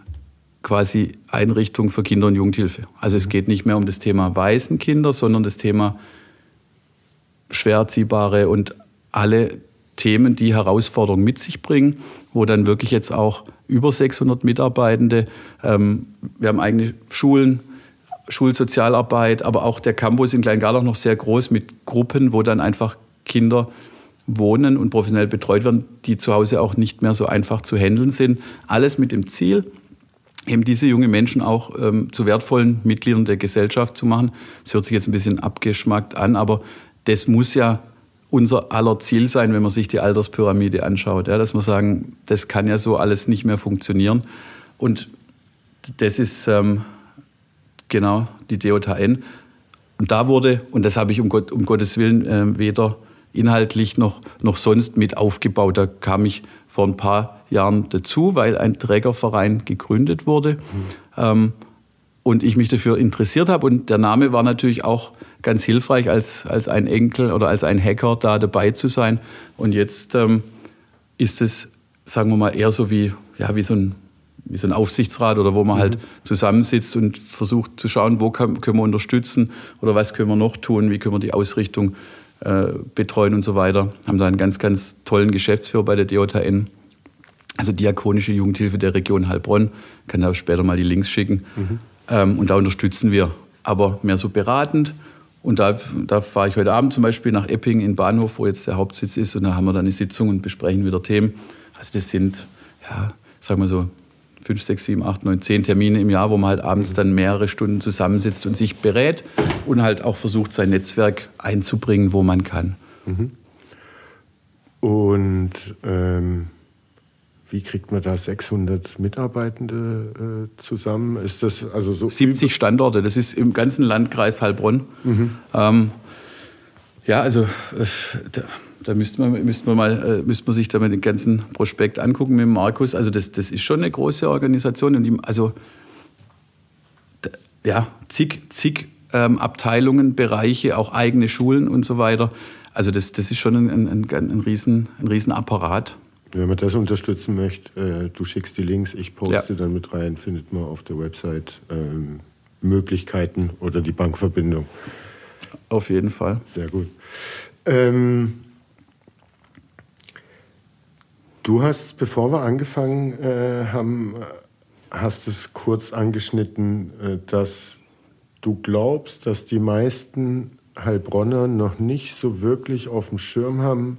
quasi Einrichtung für Kinder- und Jugendhilfe. Also es geht nicht mehr um das Thema Waisenkinder, sondern das Thema schwer erziehbare und alle Themen, die Herausforderungen mit sich bringen, wo dann wirklich jetzt auch über 600 Mitarbeitende, ähm, wir haben eigene Schulen, Schulsozialarbeit, aber auch der Campus in Kleingarlach noch sehr groß mit Gruppen, wo dann einfach Kinder wohnen und professionell betreut werden, die zu Hause auch nicht mehr so einfach zu handeln sind. Alles mit dem Ziel, eben diese jungen Menschen auch ähm, zu wertvollen Mitgliedern der Gesellschaft zu machen. Das hört sich jetzt ein bisschen abgeschmackt an, aber das muss ja unser aller Ziel sein, wenn man sich die Alterspyramide anschaut, ja, dass wir sagen, das kann ja so alles nicht mehr funktionieren. Und das ist ähm, genau die DOTN. Und da wurde, und das habe ich um, Gott, um Gottes Willen äh, weder inhaltlich noch, noch sonst mit aufgebaut. Da kam ich vor ein paar Jahren dazu, weil ein Trägerverein gegründet wurde. Mhm. Und ich mich dafür interessiert habe. Und der Name war natürlich auch ganz hilfreich, als, als ein Enkel oder als ein Hacker da dabei zu sein. Und jetzt ähm, ist es, sagen wir mal, eher so wie, ja, wie so ein wie so ein Aufsichtsrat oder wo man halt mhm. halt zusammensitzt und versucht zu schauen, wo kann, können wir unterstützen oder was können wir noch tun, wie können wir die Ausrichtung äh, betreuen und so weiter. Haben da einen ganz, ganz tollen Geschäftsführer bei der DJN, also Diakonische Jugendhilfe der Region Heilbronn. Kann da später mal die Links schicken. Mhm. Ähm, und da unterstützen wir, aber mehr so beratend. Und da, da fahre ich heute Abend zum Beispiel nach Epping in Bahnhof, wo jetzt der Hauptsitz ist. Und da haben wir dann eine Sitzung und besprechen wieder Themen. Also das sind, ja, sagen wir so, fünf, sechs, sieben, acht, neun, zehn Termine im Jahr, wo man halt abends dann mehrere Stunden zusammensitzt und sich berät und halt auch versucht, sein Netzwerk einzubringen, wo man kann. Mhm. Und ähm, wie kriegt man da 600 Mitarbeitende äh, zusammen? Ist das also so 70 Standorte. Das ist im ganzen Landkreis Heilbronn. Mhm. Ähm, ja, also äh, da, da müsste man, müsste man mal, äh, müsste man sich da mal den ganzen Prospekt angucken mit Markus. Also das, das ist schon eine große Organisation und die, also da, ja zig, zig ähm, Abteilungen, Bereiche, auch eigene Schulen und so weiter. Also das, das ist schon ein, ein, ein, ein, riesen, ein riesen Apparat. Wenn man das unterstützen möchte, äh, du schickst die Links, ich poste ja. dann mit rein, findet man auf der Website ähm, Möglichkeiten oder die Bankverbindung. Auf jeden Fall. Sehr gut. Ähm, du hast, bevor wir angefangen äh, haben, hast es kurz angeschnitten, äh, dass du glaubst, dass die meisten Heilbronner noch nicht so wirklich auf dem Schirm haben,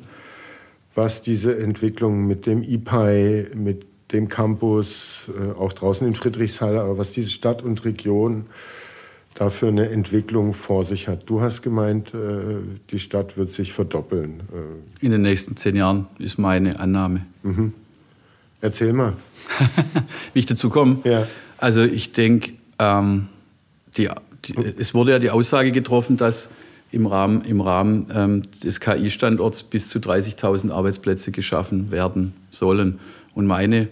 was diese Entwicklung mit dem IPI, mit dem Campus, äh, auch draußen in Friedrichshalle, aber was diese Stadt und Region dafür eine Entwicklung vor sich hat. Du hast gemeint, äh, die Stadt wird sich verdoppeln. Äh. In den nächsten zehn Jahren ist meine Annahme. Mhm. Erzähl mal. Wie ich dazu komme? Ja. Also ich denke, ähm, die, es wurde ja die Aussage getroffen, dass im Rahmen, im Rahmen ähm, des KI-Standorts bis zu 30.000 Arbeitsplätze geschaffen werden sollen. Und meine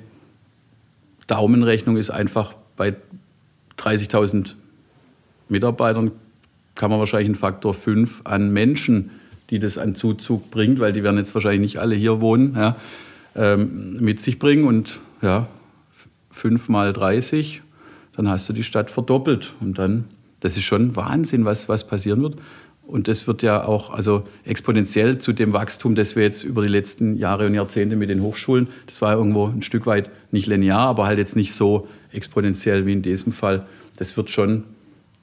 Daumenrechnung ist einfach, bei 30.000 Mitarbeitern kann man wahrscheinlich einen Faktor 5 an Menschen, die das an Zuzug bringt, weil die werden jetzt wahrscheinlich nicht alle hier wohnen, ja, ähm, mit sich bringen. Und ja, 5 mal 30, dann hast du die Stadt verdoppelt. Und dann, das ist schon Wahnsinn, was, was passieren wird. Und das wird ja auch also exponentiell zu dem Wachstum, das wir jetzt über die letzten Jahre und Jahrzehnte mit den Hochschulen, das war ja irgendwo ein Stück weit nicht linear, aber halt jetzt nicht so exponentiell wie in diesem Fall. Das wird schon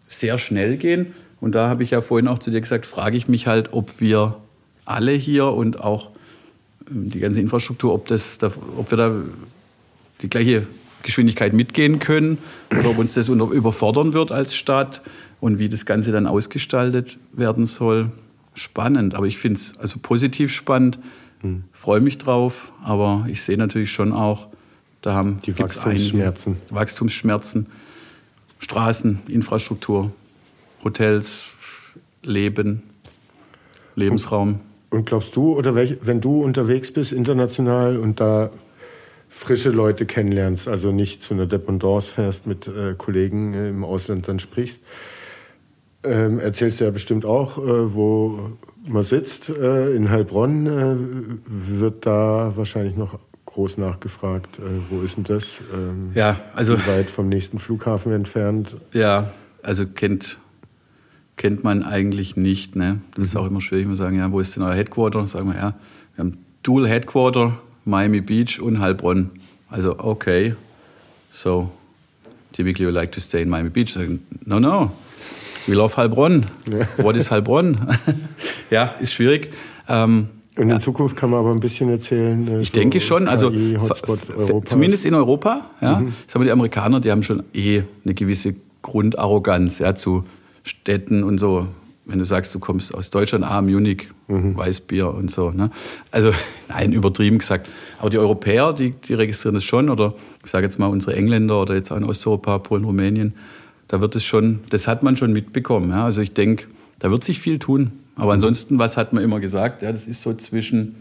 sehr schnell gehen. Und da habe ich ja vorhin auch zu dir gesagt, frage ich mich halt, ob wir alle hier und auch ähm, die ganze Infrastruktur, ob, das, ob wir da die gleiche Geschwindigkeit mitgehen können oder ob uns das überfordern wird als Staat und wie das Ganze dann ausgestaltet werden soll. Spannend, aber ich finde es also positiv spannend, hm. freue mich drauf, aber ich sehe natürlich schon auch, da haben die Wachstumsschmerzen. Wachstumsschmerzen, Straßen, Infrastruktur, Hotels, Leben, Lebensraum. Und glaubst du, oder welch, wenn du unterwegs bist international und da frische Leute kennenlernst, also nicht zu einer Dependance fährst, mit äh, Kollegen im Ausland dann sprichst, ähm, erzählst du ja bestimmt auch, äh, wo man sitzt. Äh, in Heilbronn äh, wird da wahrscheinlich noch groß nachgefragt, äh, wo ist denn das? Ähm, ja, also. Wie weit vom nächsten Flughafen entfernt? Ja, also kennt, kennt man eigentlich nicht. Ne? Das mhm. ist auch immer schwierig. Wir sagen, ja, wo ist denn euer Headquarter? Sagen wir, ja, wir haben Dual Headquarter, Miami Beach und Heilbronn. Also, okay, so typically you like to stay in Miami Beach. Sagen, no, no, we love Heilbronn. Ja. What is Heilbronn? ja, ist schwierig. Ähm, und in ja. Zukunft kann man aber ein bisschen erzählen. Äh, ich so denke schon, also zumindest in Europa. Ja, mhm. Sagen wir, die Amerikaner, die haben schon eh eine gewisse Grundarroganz ja, zu Städten und so. Wenn du sagst, du kommst aus Deutschland, ah, Munich, mhm. Weißbier und so. Ne? Also, nein, übertrieben gesagt. Aber die Europäer, die, die registrieren das schon. Oder ich sage jetzt mal unsere Engländer oder jetzt auch in Osteuropa, Polen, Rumänien. Da wird es schon, das hat man schon mitbekommen. Ja? Also ich denke, da wird sich viel tun. Aber ansonsten, was hat man immer gesagt? Ja, das ist so zwischen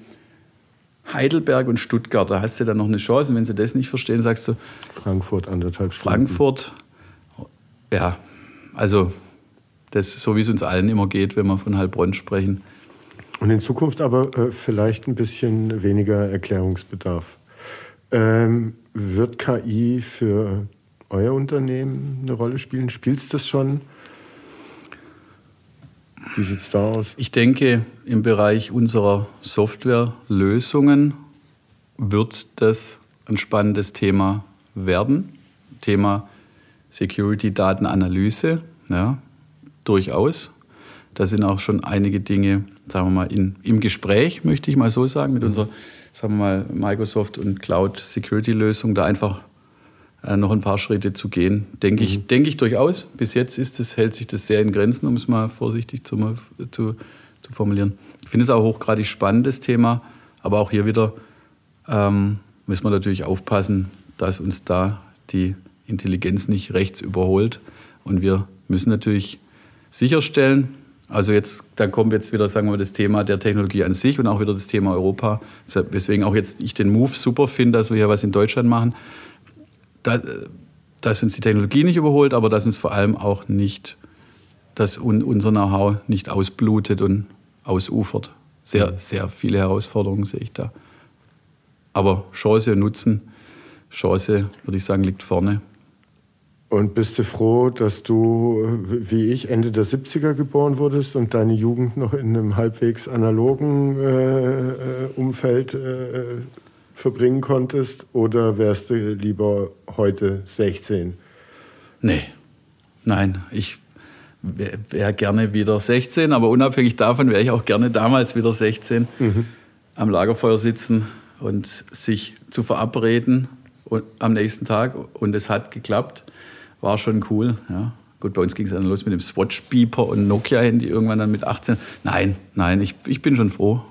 Heidelberg und Stuttgart. Da hast du dann noch eine Chance. Und wenn sie das nicht verstehen, sagst du. Frankfurt, anderthalb Stunden. Frankfurt, ja, also das so wie es uns allen immer geht, wenn wir von Heilbronn sprechen. Und in Zukunft aber äh, vielleicht ein bisschen weniger Erklärungsbedarf. Ähm, wird KI für euer Unternehmen eine Rolle spielen? Spielt es das schon? Wie sieht es da aus? Ich denke, im Bereich unserer Softwarelösungen wird das ein spannendes Thema werden. Thema Security-Datenanalyse, ja, durchaus. Da sind auch schon einige Dinge, sagen wir mal, in, im Gespräch, möchte ich mal so sagen, mit unserer, sagen wir mal, Microsoft und Cloud Security Lösung, da einfach noch ein paar Schritte zu gehen, denke mhm. ich, denke ich durchaus. Bis jetzt ist es, hält sich das sehr in Grenzen, um es mal vorsichtig zu, zu, zu formulieren. Ich finde es auch hochgradig spannendes Thema, aber auch hier wieder ähm, müssen wir natürlich aufpassen, dass uns da die Intelligenz nicht rechts überholt. Und wir müssen natürlich sicherstellen, also jetzt, dann kommt jetzt wieder, sagen wir mal, das Thema der Technologie an sich und auch wieder das Thema Europa. Weswegen auch jetzt ich den Move super finde, dass wir hier was in Deutschland machen. Da, dass uns die Technologie nicht überholt, aber dass uns vor allem auch nicht, dass unser Know-how nicht ausblutet und ausufert. Sehr, sehr viele Herausforderungen sehe ich da. Aber Chance und Nutzen, Chance, würde ich sagen, liegt vorne. Und bist du froh, dass du, wie ich, Ende der 70er geboren wurdest und deine Jugend noch in einem halbwegs analogen äh, äh, Umfeld äh, verbringen konntest? Oder wärst du lieber heute 16? Nee, nein, ich wäre wär gerne wieder 16, aber unabhängig davon wäre ich auch gerne damals wieder 16, mhm. am Lagerfeuer sitzen und sich zu verabreden und, am nächsten Tag. Und es hat geklappt war schon cool. Ja. Gut, bei uns ging es dann los mit dem Swatch-Beeper und Nokia-Handy irgendwann dann mit 18. Nein, nein, ich, ich bin schon froh,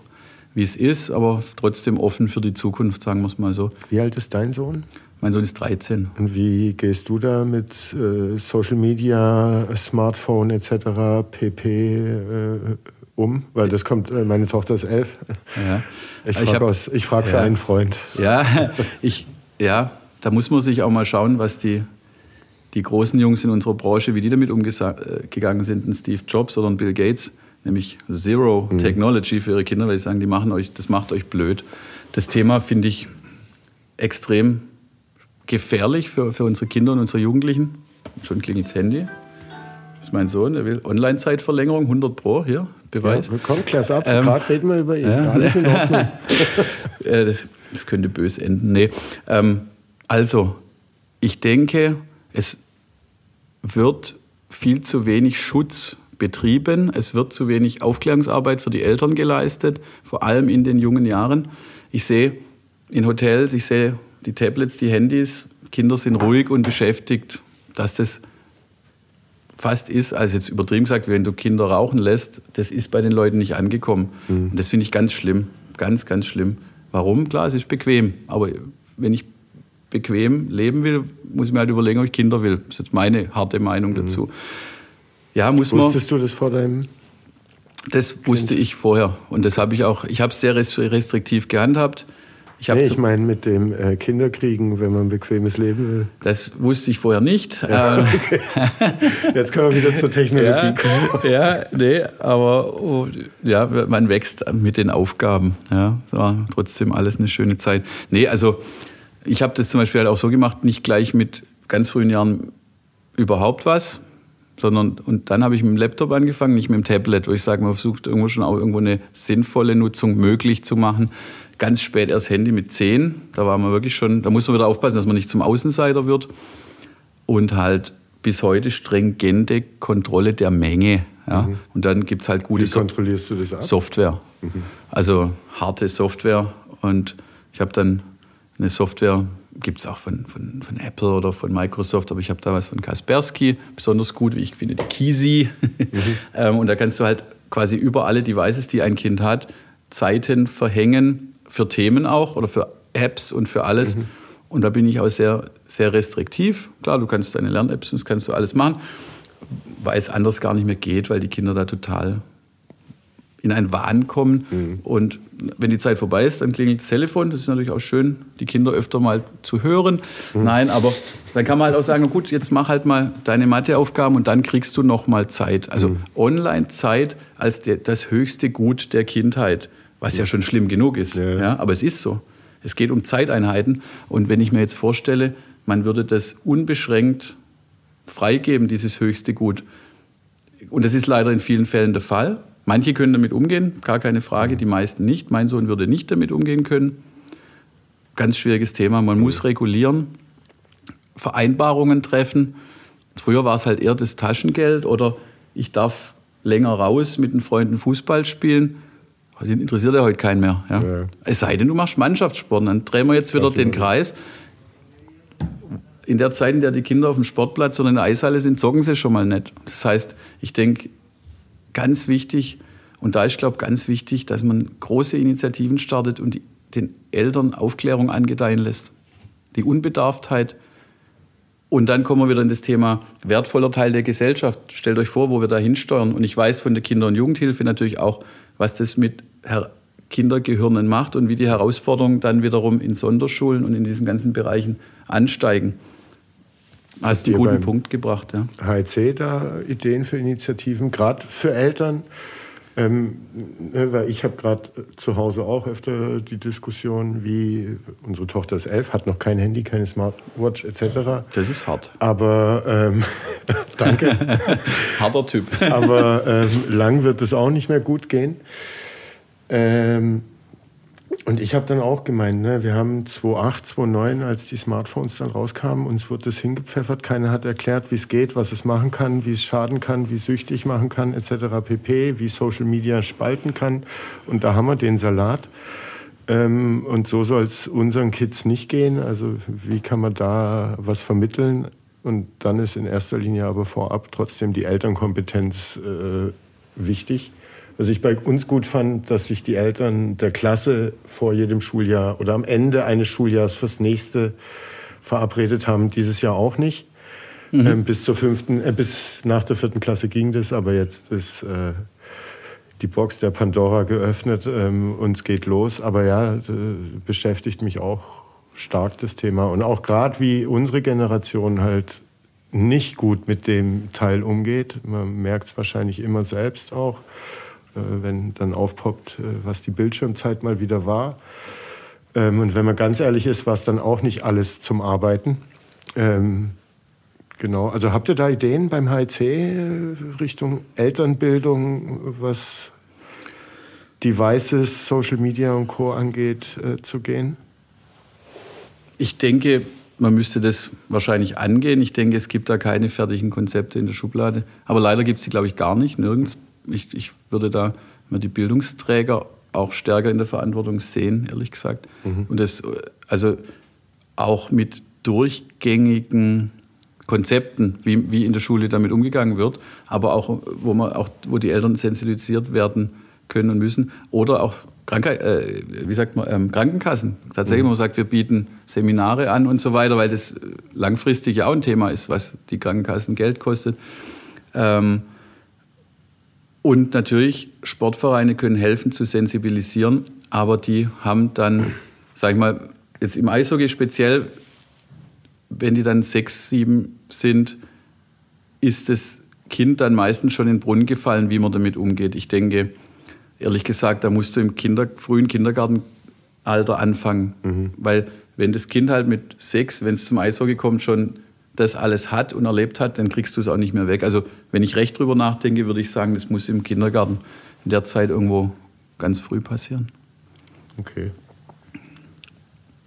wie es ist, aber trotzdem offen für die Zukunft, sagen wir es mal so. Wie alt ist dein Sohn? Mein Sohn ist 13. Und wie gehst du da mit äh, Social Media, Smartphone etc. pp. Äh, um? Weil das kommt, äh, meine Tochter ist elf. Ja. Ich frage frag ja. für einen Freund. Ja, ich, ja, da muss man sich auch mal schauen, was die die großen Jungs in unserer Branche, wie die damit umgegangen sind, ein Steve Jobs oder ein Bill Gates, nämlich Zero mhm. Technology für ihre Kinder, weil sie sagen, die machen euch, das macht euch blöd. Das Thema finde ich extrem gefährlich für, für unsere Kinder und unsere Jugendlichen. Schon klingelt das Handy. Das ist mein Sohn, der will Online-Zeitverlängerung, 100 Pro, hier, Beweis. Ja, komm, klasse ab, ähm, gerade reden wir über ihn. Ja. Alles in Ordnung. das, das, könnte böse enden. Nee. Ähm, also, ich denke, es wird viel zu wenig Schutz betrieben, es wird zu wenig Aufklärungsarbeit für die Eltern geleistet, vor allem in den jungen Jahren. Ich sehe in Hotels, ich sehe die Tablets, die Handys, Kinder sind ruhig und beschäftigt, dass das fast ist, als jetzt übertrieben gesagt, wenn du Kinder rauchen lässt, das ist bei den Leuten nicht angekommen. Mhm. Und das finde ich ganz schlimm, ganz, ganz schlimm. Warum? Klar, es ist bequem, aber wenn ich bequem leben will, muss ich mir halt überlegen, ob ich Kinder will. Das ist jetzt meine harte Meinung mhm. Ja, muss Wusstest man, du das vor deinem Das wusste ich vorher und das habe ich auch, ich habe es sehr restriktiv gehandhabt. Ich, nee, ich meine mit dem äh, Kinderkriegen, wenn man ein bequemes Leben will. Das wusste ich vorher nicht. Ja, ähm, okay. Jetzt können wir wieder zur Technologie ja, kommen. Ja, nee, aber oh, ja, man wächst mit den Aufgaben. Ja, das war trotzdem alles eine schöne Zeit. Nee, also ich habe das zum Beispiel halt auch so gemacht, nicht gleich mit ganz frühen Jahren überhaupt was, sondern und dann habe ich mit dem Laptop angefangen, nicht mit dem Tablet, wo ich sage, man versucht irgendwo schon auch irgendwo eine sinnvolle Nutzung möglich zu machen ganz spät erst Handy mit 10. Da war man wirklich schon, da muss man wieder aufpassen, dass man nicht zum Außenseiter wird. Und halt bis heute stringente Kontrolle der Menge. Ja. Mhm. Und dann gibt es halt gute Wie kontrollierst du das ab? Software. Mhm. Also harte Software. Und ich habe dann eine Software, gibt es auch von, von, von, Apple oder von Microsoft, aber ich habe da was von Kaspersky, besonders gut, wie ich finde, die Kisi. Mhm. Ähm, und da kannst du halt quasi über alle Devices, die ein Kind hat, Zeiten verhängen, für Themen auch oder für Apps und für alles. Mhm. Und da bin ich auch sehr, sehr restriktiv. Klar, du kannst deine Lern-Apps, das kannst du alles machen, weil es anders gar nicht mehr geht, weil die Kinder da total in einen Wahn kommen. Mhm. Und wenn die Zeit vorbei ist, dann klingelt das Telefon. Das ist natürlich auch schön, die Kinder öfter mal zu hören. Mhm. Nein, aber dann kann man halt auch sagen, gut, jetzt mach halt mal deine Matheaufgaben und dann kriegst du noch mal Zeit. Also mhm. Online-Zeit als der, das höchste Gut der Kindheit was ja schon schlimm genug ist. Ja. ja. aber es ist so. Es geht um Zeiteinheiten. Und wenn ich mir jetzt vorstelle, man würde das unbeschränkt freigeben, dieses höchste Gut. Und das ist leider in vielen Fällen der Fall. Manche können damit umgehen, gar keine Frage, die meisten nicht. Mein Sohn würde nicht damit umgehen können. Ganz schwieriges Thema. Man muss regulieren, Vereinbarungen treffen. Früher war es halt eher das Taschengeld oder ich darf länger raus mit den Freunden Fußball spielen. Das interessiert ja heute keinen mehr. Ja? ja. Es sei denn, du machst Mannschaftssport. Dann drehen wir jetzt wieder den Kreis. In der Zeit, in der die Kinder auf dem Sportplatz oder in der Eishalle sind, zocken sie schon mal nicht. Das heißt, ich denke, ganz wichtig, und da ist, glaube ich, ganz wichtig, dass man große Initiativen startet und die, den Eltern Aufklärung angedeihen lässt. Die Unbedarftheit. Und dann kommen wir wieder in das Thema wertvoller Teil der Gesellschaft. Stellt euch vor, wo wir da hinsteuern. Und ich weiß von der Kinder- und Jugendhilfe natürlich auch, was das mit Kindergehirnen macht und wie die Herausforderungen dann wiederum in Sonderschulen und in diesen ganzen Bereichen ansteigen. Hast du einen guten Punkt gebracht. Ja. HEC da Ideen für Initiativen, gerade für Eltern? Ähm, ne, weil ich habe gerade zu Hause auch öfter die Diskussion, wie unsere Tochter ist elf, hat noch kein Handy, keine Smartwatch etc. Das ist hart. Aber ähm, danke. Harter Typ. Aber ähm, lang wird es auch nicht mehr gut gehen. Ähm, und ich habe dann auch gemeint, ne, wir haben 2008, 2009, als die Smartphones dann rauskamen, uns wurde das hingepfeffert. Keiner hat erklärt, wie es geht, was es machen kann, wie es schaden kann, wie es süchtig machen kann, etc. pp., wie Social Media spalten kann. Und da haben wir den Salat. Ähm, und so soll es unseren Kids nicht gehen. Also wie kann man da was vermitteln? Und dann ist in erster Linie aber vorab trotzdem die Elternkompetenz äh, wichtig. Was ich bei uns gut fand, dass sich die Eltern der Klasse vor jedem Schuljahr oder am Ende eines Schuljahres fürs nächste verabredet haben. Dieses Jahr auch nicht. Mhm. Ähm, bis zur fünften, äh, bis nach der vierten Klasse ging das, aber jetzt ist äh, die Box der Pandora geöffnet ähm, und es geht los. Aber ja, äh, beschäftigt mich auch stark das Thema und auch gerade wie unsere Generation halt nicht gut mit dem Teil umgeht. Man merkt es wahrscheinlich immer selbst auch. Äh, wenn dann aufpoppt, äh, was die Bildschirmzeit mal wieder war. Ähm, und wenn man ganz ehrlich ist, war es dann auch nicht alles zum Arbeiten. Ähm, genau, also habt ihr da Ideen beim HIC äh, Richtung Elternbildung, was Devices, Social Media und Co. angeht, zu gehen? Ich denke, man müsste das wahrscheinlich angehen. Ich denke, es gibt da keine fertigen Konzepte in der Schublade. Aber leider gibt es sie, glaube ich, gar nicht, nirgends ich, ich würde da mal die Bildungsträger auch stärker in der Verantwortung sehen, ehrlich gesagt. Mhm. Und das, also auch mit durchgängigen Konzepten, wie, wie in der Schule damit umgegangen wird, aber auch wo, man, auch, wo die Eltern sensibilisiert werden können und müssen. Oder auch Krankheit, äh, wie sagt man, ähm, Krankenkassen. Tatsächlich, mhm. man sagt, wir bieten Seminare an und so weiter, weil das langfristig ja auch ein Thema ist, was die Krankenkassen Geld kostet. Ähm, Und natürlich, Sportvereine können helfen zu sensibilisieren, aber die haben dann, sag ich mal, jetzt im Eishockey speziell, wenn die dann sechs, sieben sind, ist das Kind dann meistens schon in den Brunnen gefallen, wie man damit umgeht. Ich denke, ehrlich gesagt, da musst du im Kinder, frühen Kindergartenalter anfangen. Mhm. Weil wenn das Kind halt mit sechs, wenn es zum Eishockey kommt, schon das alles hat und erlebt hat, dann kriegst du es auch nicht mehr weg. Also wenn ich recht drüber nachdenke, würde ich sagen, das muss im Kindergarten in der Zeit irgendwo ganz früh passieren. Okay.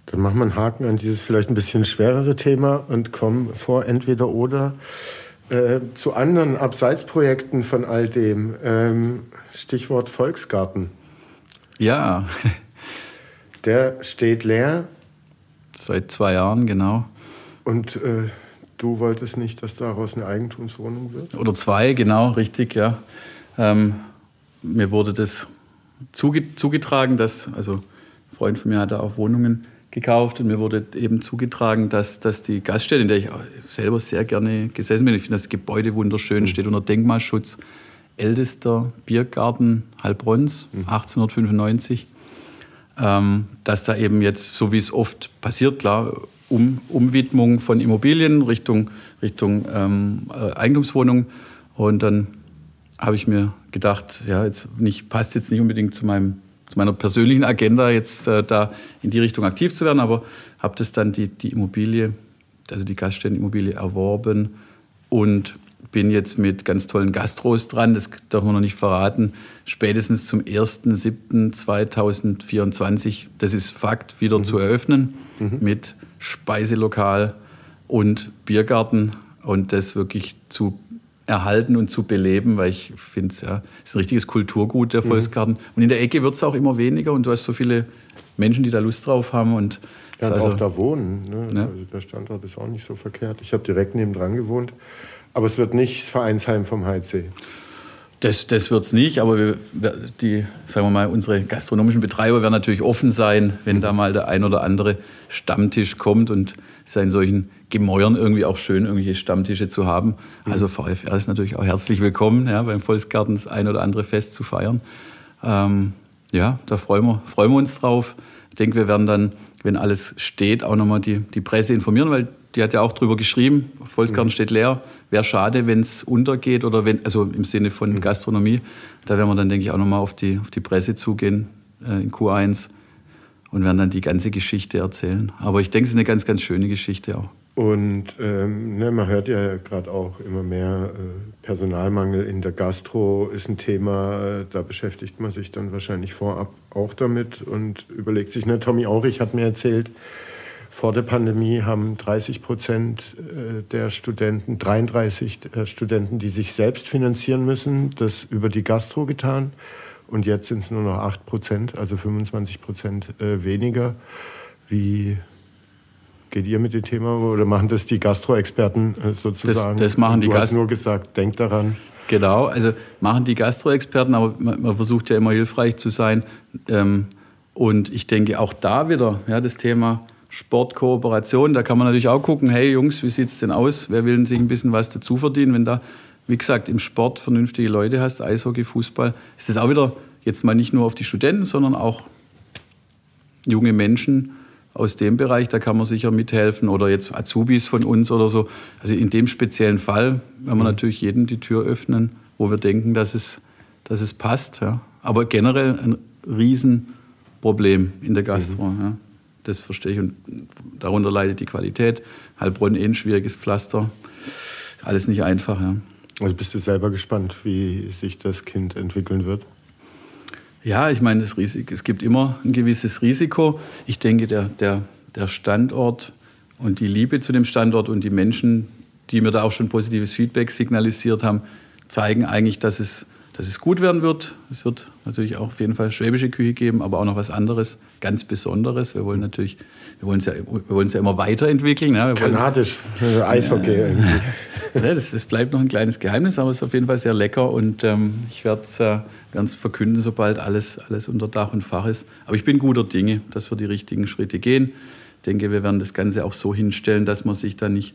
Dann machen wir einen Haken an dieses vielleicht ein bisschen schwerere Thema und kommen vor entweder oder äh, zu anderen Abseitsprojekten von all dem. Ähm, Stichwort Volksgarten. Ja. Der steht leer. Seit zwei Jahren, genau. Und äh, du wolltest nicht, dass daraus eine Eigentumswohnung wird? Oder zwei, genau, richtig, ja. Ähm, mir wurde das zuge zugetragen, dass, also ein Freund von mir hatte auch Wohnungen gekauft und mir wurde eben zugetragen, dass, dass die Gaststätte, in der ich selber sehr gerne gesessen bin, ich finde das Gebäude wunderschön, mhm. steht unter Denkmalschutz, ältester Biergarten Heilbronns, mhm. 1895, ähm, dass da eben jetzt, so wie es oft passiert, klar, um, Umwidmung von Immobilien Richtung, Richtung ähm, äh, Eigentumswohnung. Und dann habe ich mir gedacht, ja, jetzt nicht, passt jetzt nicht unbedingt zu, meinem, zu meiner persönlichen Agenda, jetzt äh, da in die Richtung aktiv zu werden, aber habe das dann die, die Immobilie, also die Gaststättenimmobilie erworben und bin jetzt mit ganz tollen Gastros dran, das darf man noch nicht verraten, spätestens zum 1.7.2024, das ist Fakt, wieder mhm. zu eröffnen mhm. mit Speiselokal und Biergarten und das wirklich zu erhalten und zu beleben, weil ich finde, ja, es ist ein richtiges Kulturgut, der mhm. Volksgarten. Mhm. Und in der Ecke wird es auch immer weniger und du hast so viele Menschen, die da Lust drauf haben. Und ja, und also, auch da wohnen. Ne? Ja. Also der Standort ist auch nicht so verkehrt. Ich habe direkt neben dran gewohnt. Aber es wird nicht das Vereinsheim vom Heidsee. Das, das wird es nicht, aber wir, die, sagen wir mal, unsere gastronomischen Betreiber werden natürlich offen sein, wenn da mal der ein oder andere Stammtisch kommt und es ist ja in solchen Gemäuern irgendwie auch schön, irgendwelche Stammtische zu haben. Mhm. Also VfR ist natürlich auch herzlich willkommen, ja, beim Volksgarten das ein oder andere Fest zu feiern. Ähm, ja, da freuen wir, freuen wir uns drauf. Ich denke, wir werden dann, wenn alles steht, auch nochmal die, die Presse informieren, weil die hat ja auch drüber geschrieben, Volksgarten mhm. steht leer. Wäre schade, wenn es untergeht oder wenn, also im Sinne von mhm. Gastronomie. Da werden wir dann, denke ich, auch nochmal auf die, auf die Presse zugehen äh, in Q1 und werden dann die ganze Geschichte erzählen. Aber ich denke, es ist eine ganz, ganz schöne Geschichte auch. Und ähm, ne, man hört ja gerade auch immer mehr, äh, Personalmangel in der Gastro ist ein Thema, äh, da beschäftigt man sich dann wahrscheinlich vorab auch damit und überlegt sich, ne, Tommy Aurich hat mir erzählt, vor der Pandemie haben 30 Prozent äh, der Studenten, 33 der Studenten, die sich selbst finanzieren müssen, das über die Gastro getan. Und jetzt sind es nur noch 8 Prozent, also 25 Prozent äh, weniger. Wie geht ihr mit dem Thema oder machen das die Gastro-Experten äh, sozusagen? Das, das machen die Du hast nur gesagt, denkt daran. Genau, also machen die Gastro-Experten, aber man, man, versucht ja immer hilfreich zu sein. Ähm, und ich denke auch da wieder, ja, das Thema Sportkooperation. Da kann man natürlich auch gucken, hey Jungs, wie sieht es denn aus? Wer will sich ein bisschen was dazu verdienen? Wenn da, wie gesagt, im Sport vernünftige Leute hast, Eishockey, Fußball, ist das auch wieder jetzt mal nicht nur auf die Studenten, sondern auch junge Menschen aus dem Bereich, da kann man sicher mithelfen oder jetzt Azubis von uns oder so. Also in dem speziellen Fall werden wir mhm. natürlich jedem die Tür öffnen, wo wir denken, dass es, dass es passt. Ja. Aber generell ein Riesenproblem in der Gastro. Mhm. Ja. Das verstehe ich. Und darunter leidet die Qualität. Heilbronn eh ein schwieriges Pflaster. Alles nicht einfach. Ja. Also bist du selber gespannt, wie sich das Kind entwickeln wird? Ja, ich meine, das Risiko, es gibt immer ein gewisses Risiko. Ich denke, der, der, der Standort und die Liebe zu dem Standort und die Menschen, die mir da auch schon positives Feedback signalisiert haben, zeigen eigentlich, dass es dass es gut werden wird. Es wird natürlich auch auf jeden Fall schwäbische Küche geben, aber auch noch was anderes, ganz Besonderes. Wir wollen natürlich, wir wollen es ja, wir wollen es ja immer weiterentwickeln. Ja. Kanadisch, wollen, Eishockey ja, irgendwie. Ja, das, das, bleibt noch ein kleines Geheimnis, aber es ist auf jeden Fall sehr lecker und ähm, ich werde es äh, verkünden, sobald alles, alles unter Dach und Fach ist. Aber ich bin guter Dinge, dass wir die richtigen Schritte gehen. Ich denke, wir werden das Ganze auch so hinstellen, dass man sich da nicht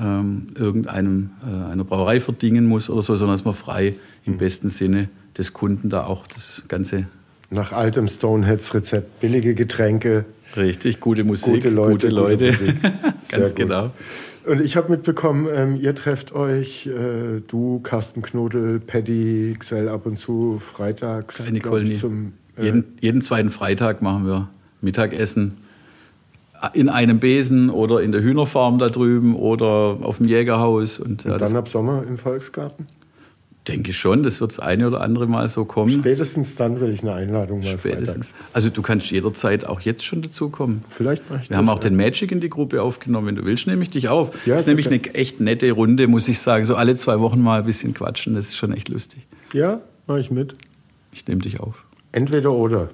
ähm, irgendeinem äh, einer Brauerei verdingen muss oder so, sondern dass man frei im mhm. besten Sinne des Kunden da auch das Ganze. Nach altem Stoneheads-Rezept billige Getränke. Richtig, gute Musik, gute Leute. Gute Leute. Gute Ganz gut. genau. Und ich habe mitbekommen, ähm, ihr trefft euch, äh, du, Carsten Knodel, Paddy, Xell ab und zu, freitags. Nicole ich, zum, äh, jeden, jeden zweiten Freitag machen wir Mittagessen in einem Besen oder in der Hühnerfarm da drüben oder auf dem Jägerhaus. Und, ja, und dann ab Sommer im Volksgarten? Denke schon, das wird das eine oder andere Mal so kommen. Spätestens dann will ich eine Einladung mal Spätestens. Freitags. Also du kannst jederzeit auch jetzt schon dazukommen. Vielleicht mache ich Wir das, haben auch ja. den Magic in die Gruppe aufgenommen, wenn du willst, nehme ich dich auf. Ja, das ist nämlich eine echt nette Runde, muss ich sagen. So alle zwei Wochen mal ein bisschen quatschen, das ist schon echt lustig. Ja, mache ich mit. Ich nehme dich auf. Entweder oder.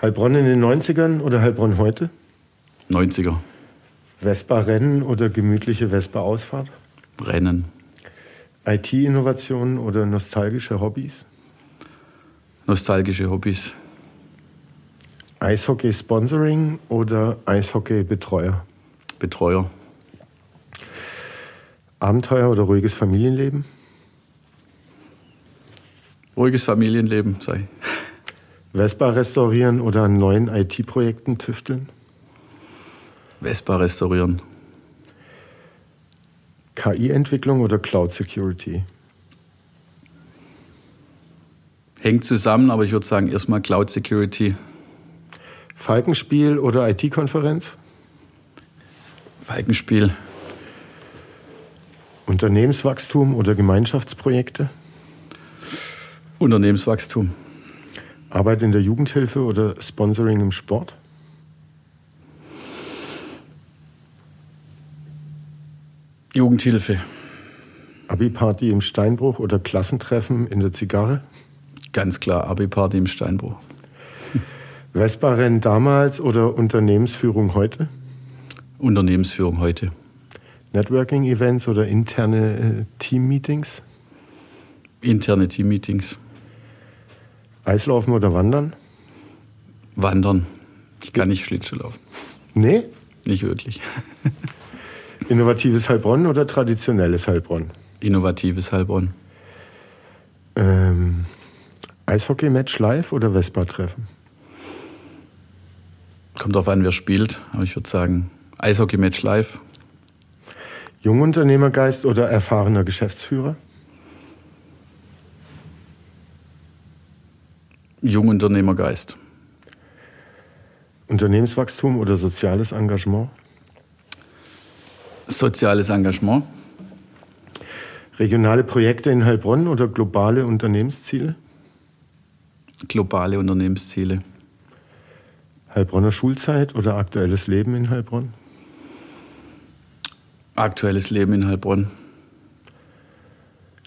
Heilbronn in den 90ern oder Heilbronn heute? 90er. Vespa-Rennen oder gemütliche Vespa-Ausfahrt? Rennen. IT-Innovationen oder nostalgische Hobbys? Nostalgische Hobbys. Eishockey-Sponsoring oder Eishockey-Betreuer? Betreuer. Abenteuer oder ruhiges Familienleben? Ruhiges Familienleben, sei. Vespa restaurieren oder an neuen IT-Projekten tüfteln? Vespa restaurieren. KI-Entwicklung oder Cloud Security? Hängt zusammen, aber ich würde sagen erstmal Cloud Security. Falkenspiel oder IT-Konferenz? Falkenspiel. Unternehmenswachstum oder Gemeinschaftsprojekte? Unternehmenswachstum. Arbeit in der Jugendhilfe oder Sponsoring im Sport? Jugendhilfe. Abi-Party im Steinbruch oder Klassentreffen in der Zigarre? Ganz klar, Abi-Party im Steinbruch. Vespa-Rennen damals oder Unternehmensführung heute? Unternehmensführung heute. Networking-Events oder interne äh, Team-Meetings? Interne Team-Meetings. Eislaufen oder Wandern? Wandern. Ich kann nicht Schlittschuh laufen. Nee? Nicht wirklich. Innovatives Heilbronn oder traditionelles Heilbronn? Innovatives Heilbronn. Ähm, Eishockey-Match live oder Vespa-Treffen? Kommt darauf an, wer spielt, aber ich würde sagen Eishockey-Match live. Jungunternehmergeist oder erfahrener Geschäftsführer? Jungunternehmergeist. Unternehmenswachstum oder soziales Engagement? Soziales Engagement. Regionale Projekte in Heilbronn oder globale Unternehmensziele? Globale Unternehmensziele. Heilbronner Schulzeit oder aktuelles Leben in Heilbronn? Aktuelles Leben in Heilbronn.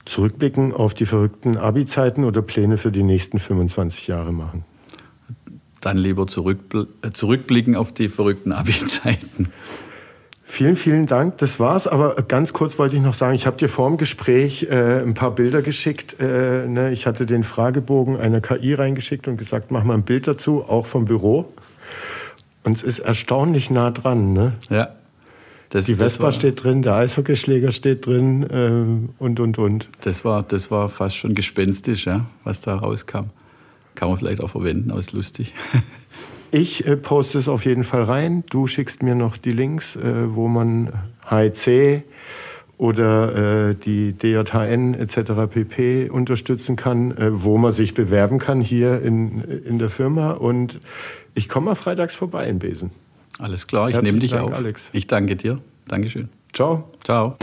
Zurückblicken auf die verrückten Abi-Zeiten oder Pläne für die nächsten 25 Jahre machen? Dann lieber zurückbl äh, zurückblicken auf die verrückten Abi-Zeiten. Vielen, vielen Dank. Das war's. Aber ganz kurz wollte ich noch sagen, ich habe dir vor dem Gespräch äh, ein paar Bilder geschickt. Äh, ne? Ich hatte den Fragebogen einer KI reingeschickt und gesagt, mach mal ein Bild dazu, auch vom Büro. Und es ist erstaunlich nah dran. Ne? Ja. Das, Die Vespa war, steht drin, der Eishockeyschläger steht drin äh, und, und, und. Das war, das war fast schon gespenstisch, ja, was da rauskam. Kann man vielleicht auch verwenden, aber ist lustig. Ich äh, poste es auf jeden Fall rein. Du schickst mir noch die Links, äh, wo man HIC oder äh, die DJHN etc. pp. unterstützen kann, äh, wo man sich bewerben kann hier in, in der Firma. Und ich komme mal freitags vorbei in Besen. Alles klar, ich nehme dich Dank, auf. Alex. Ich danke dir. Dankeschön. Ciao. Ciao.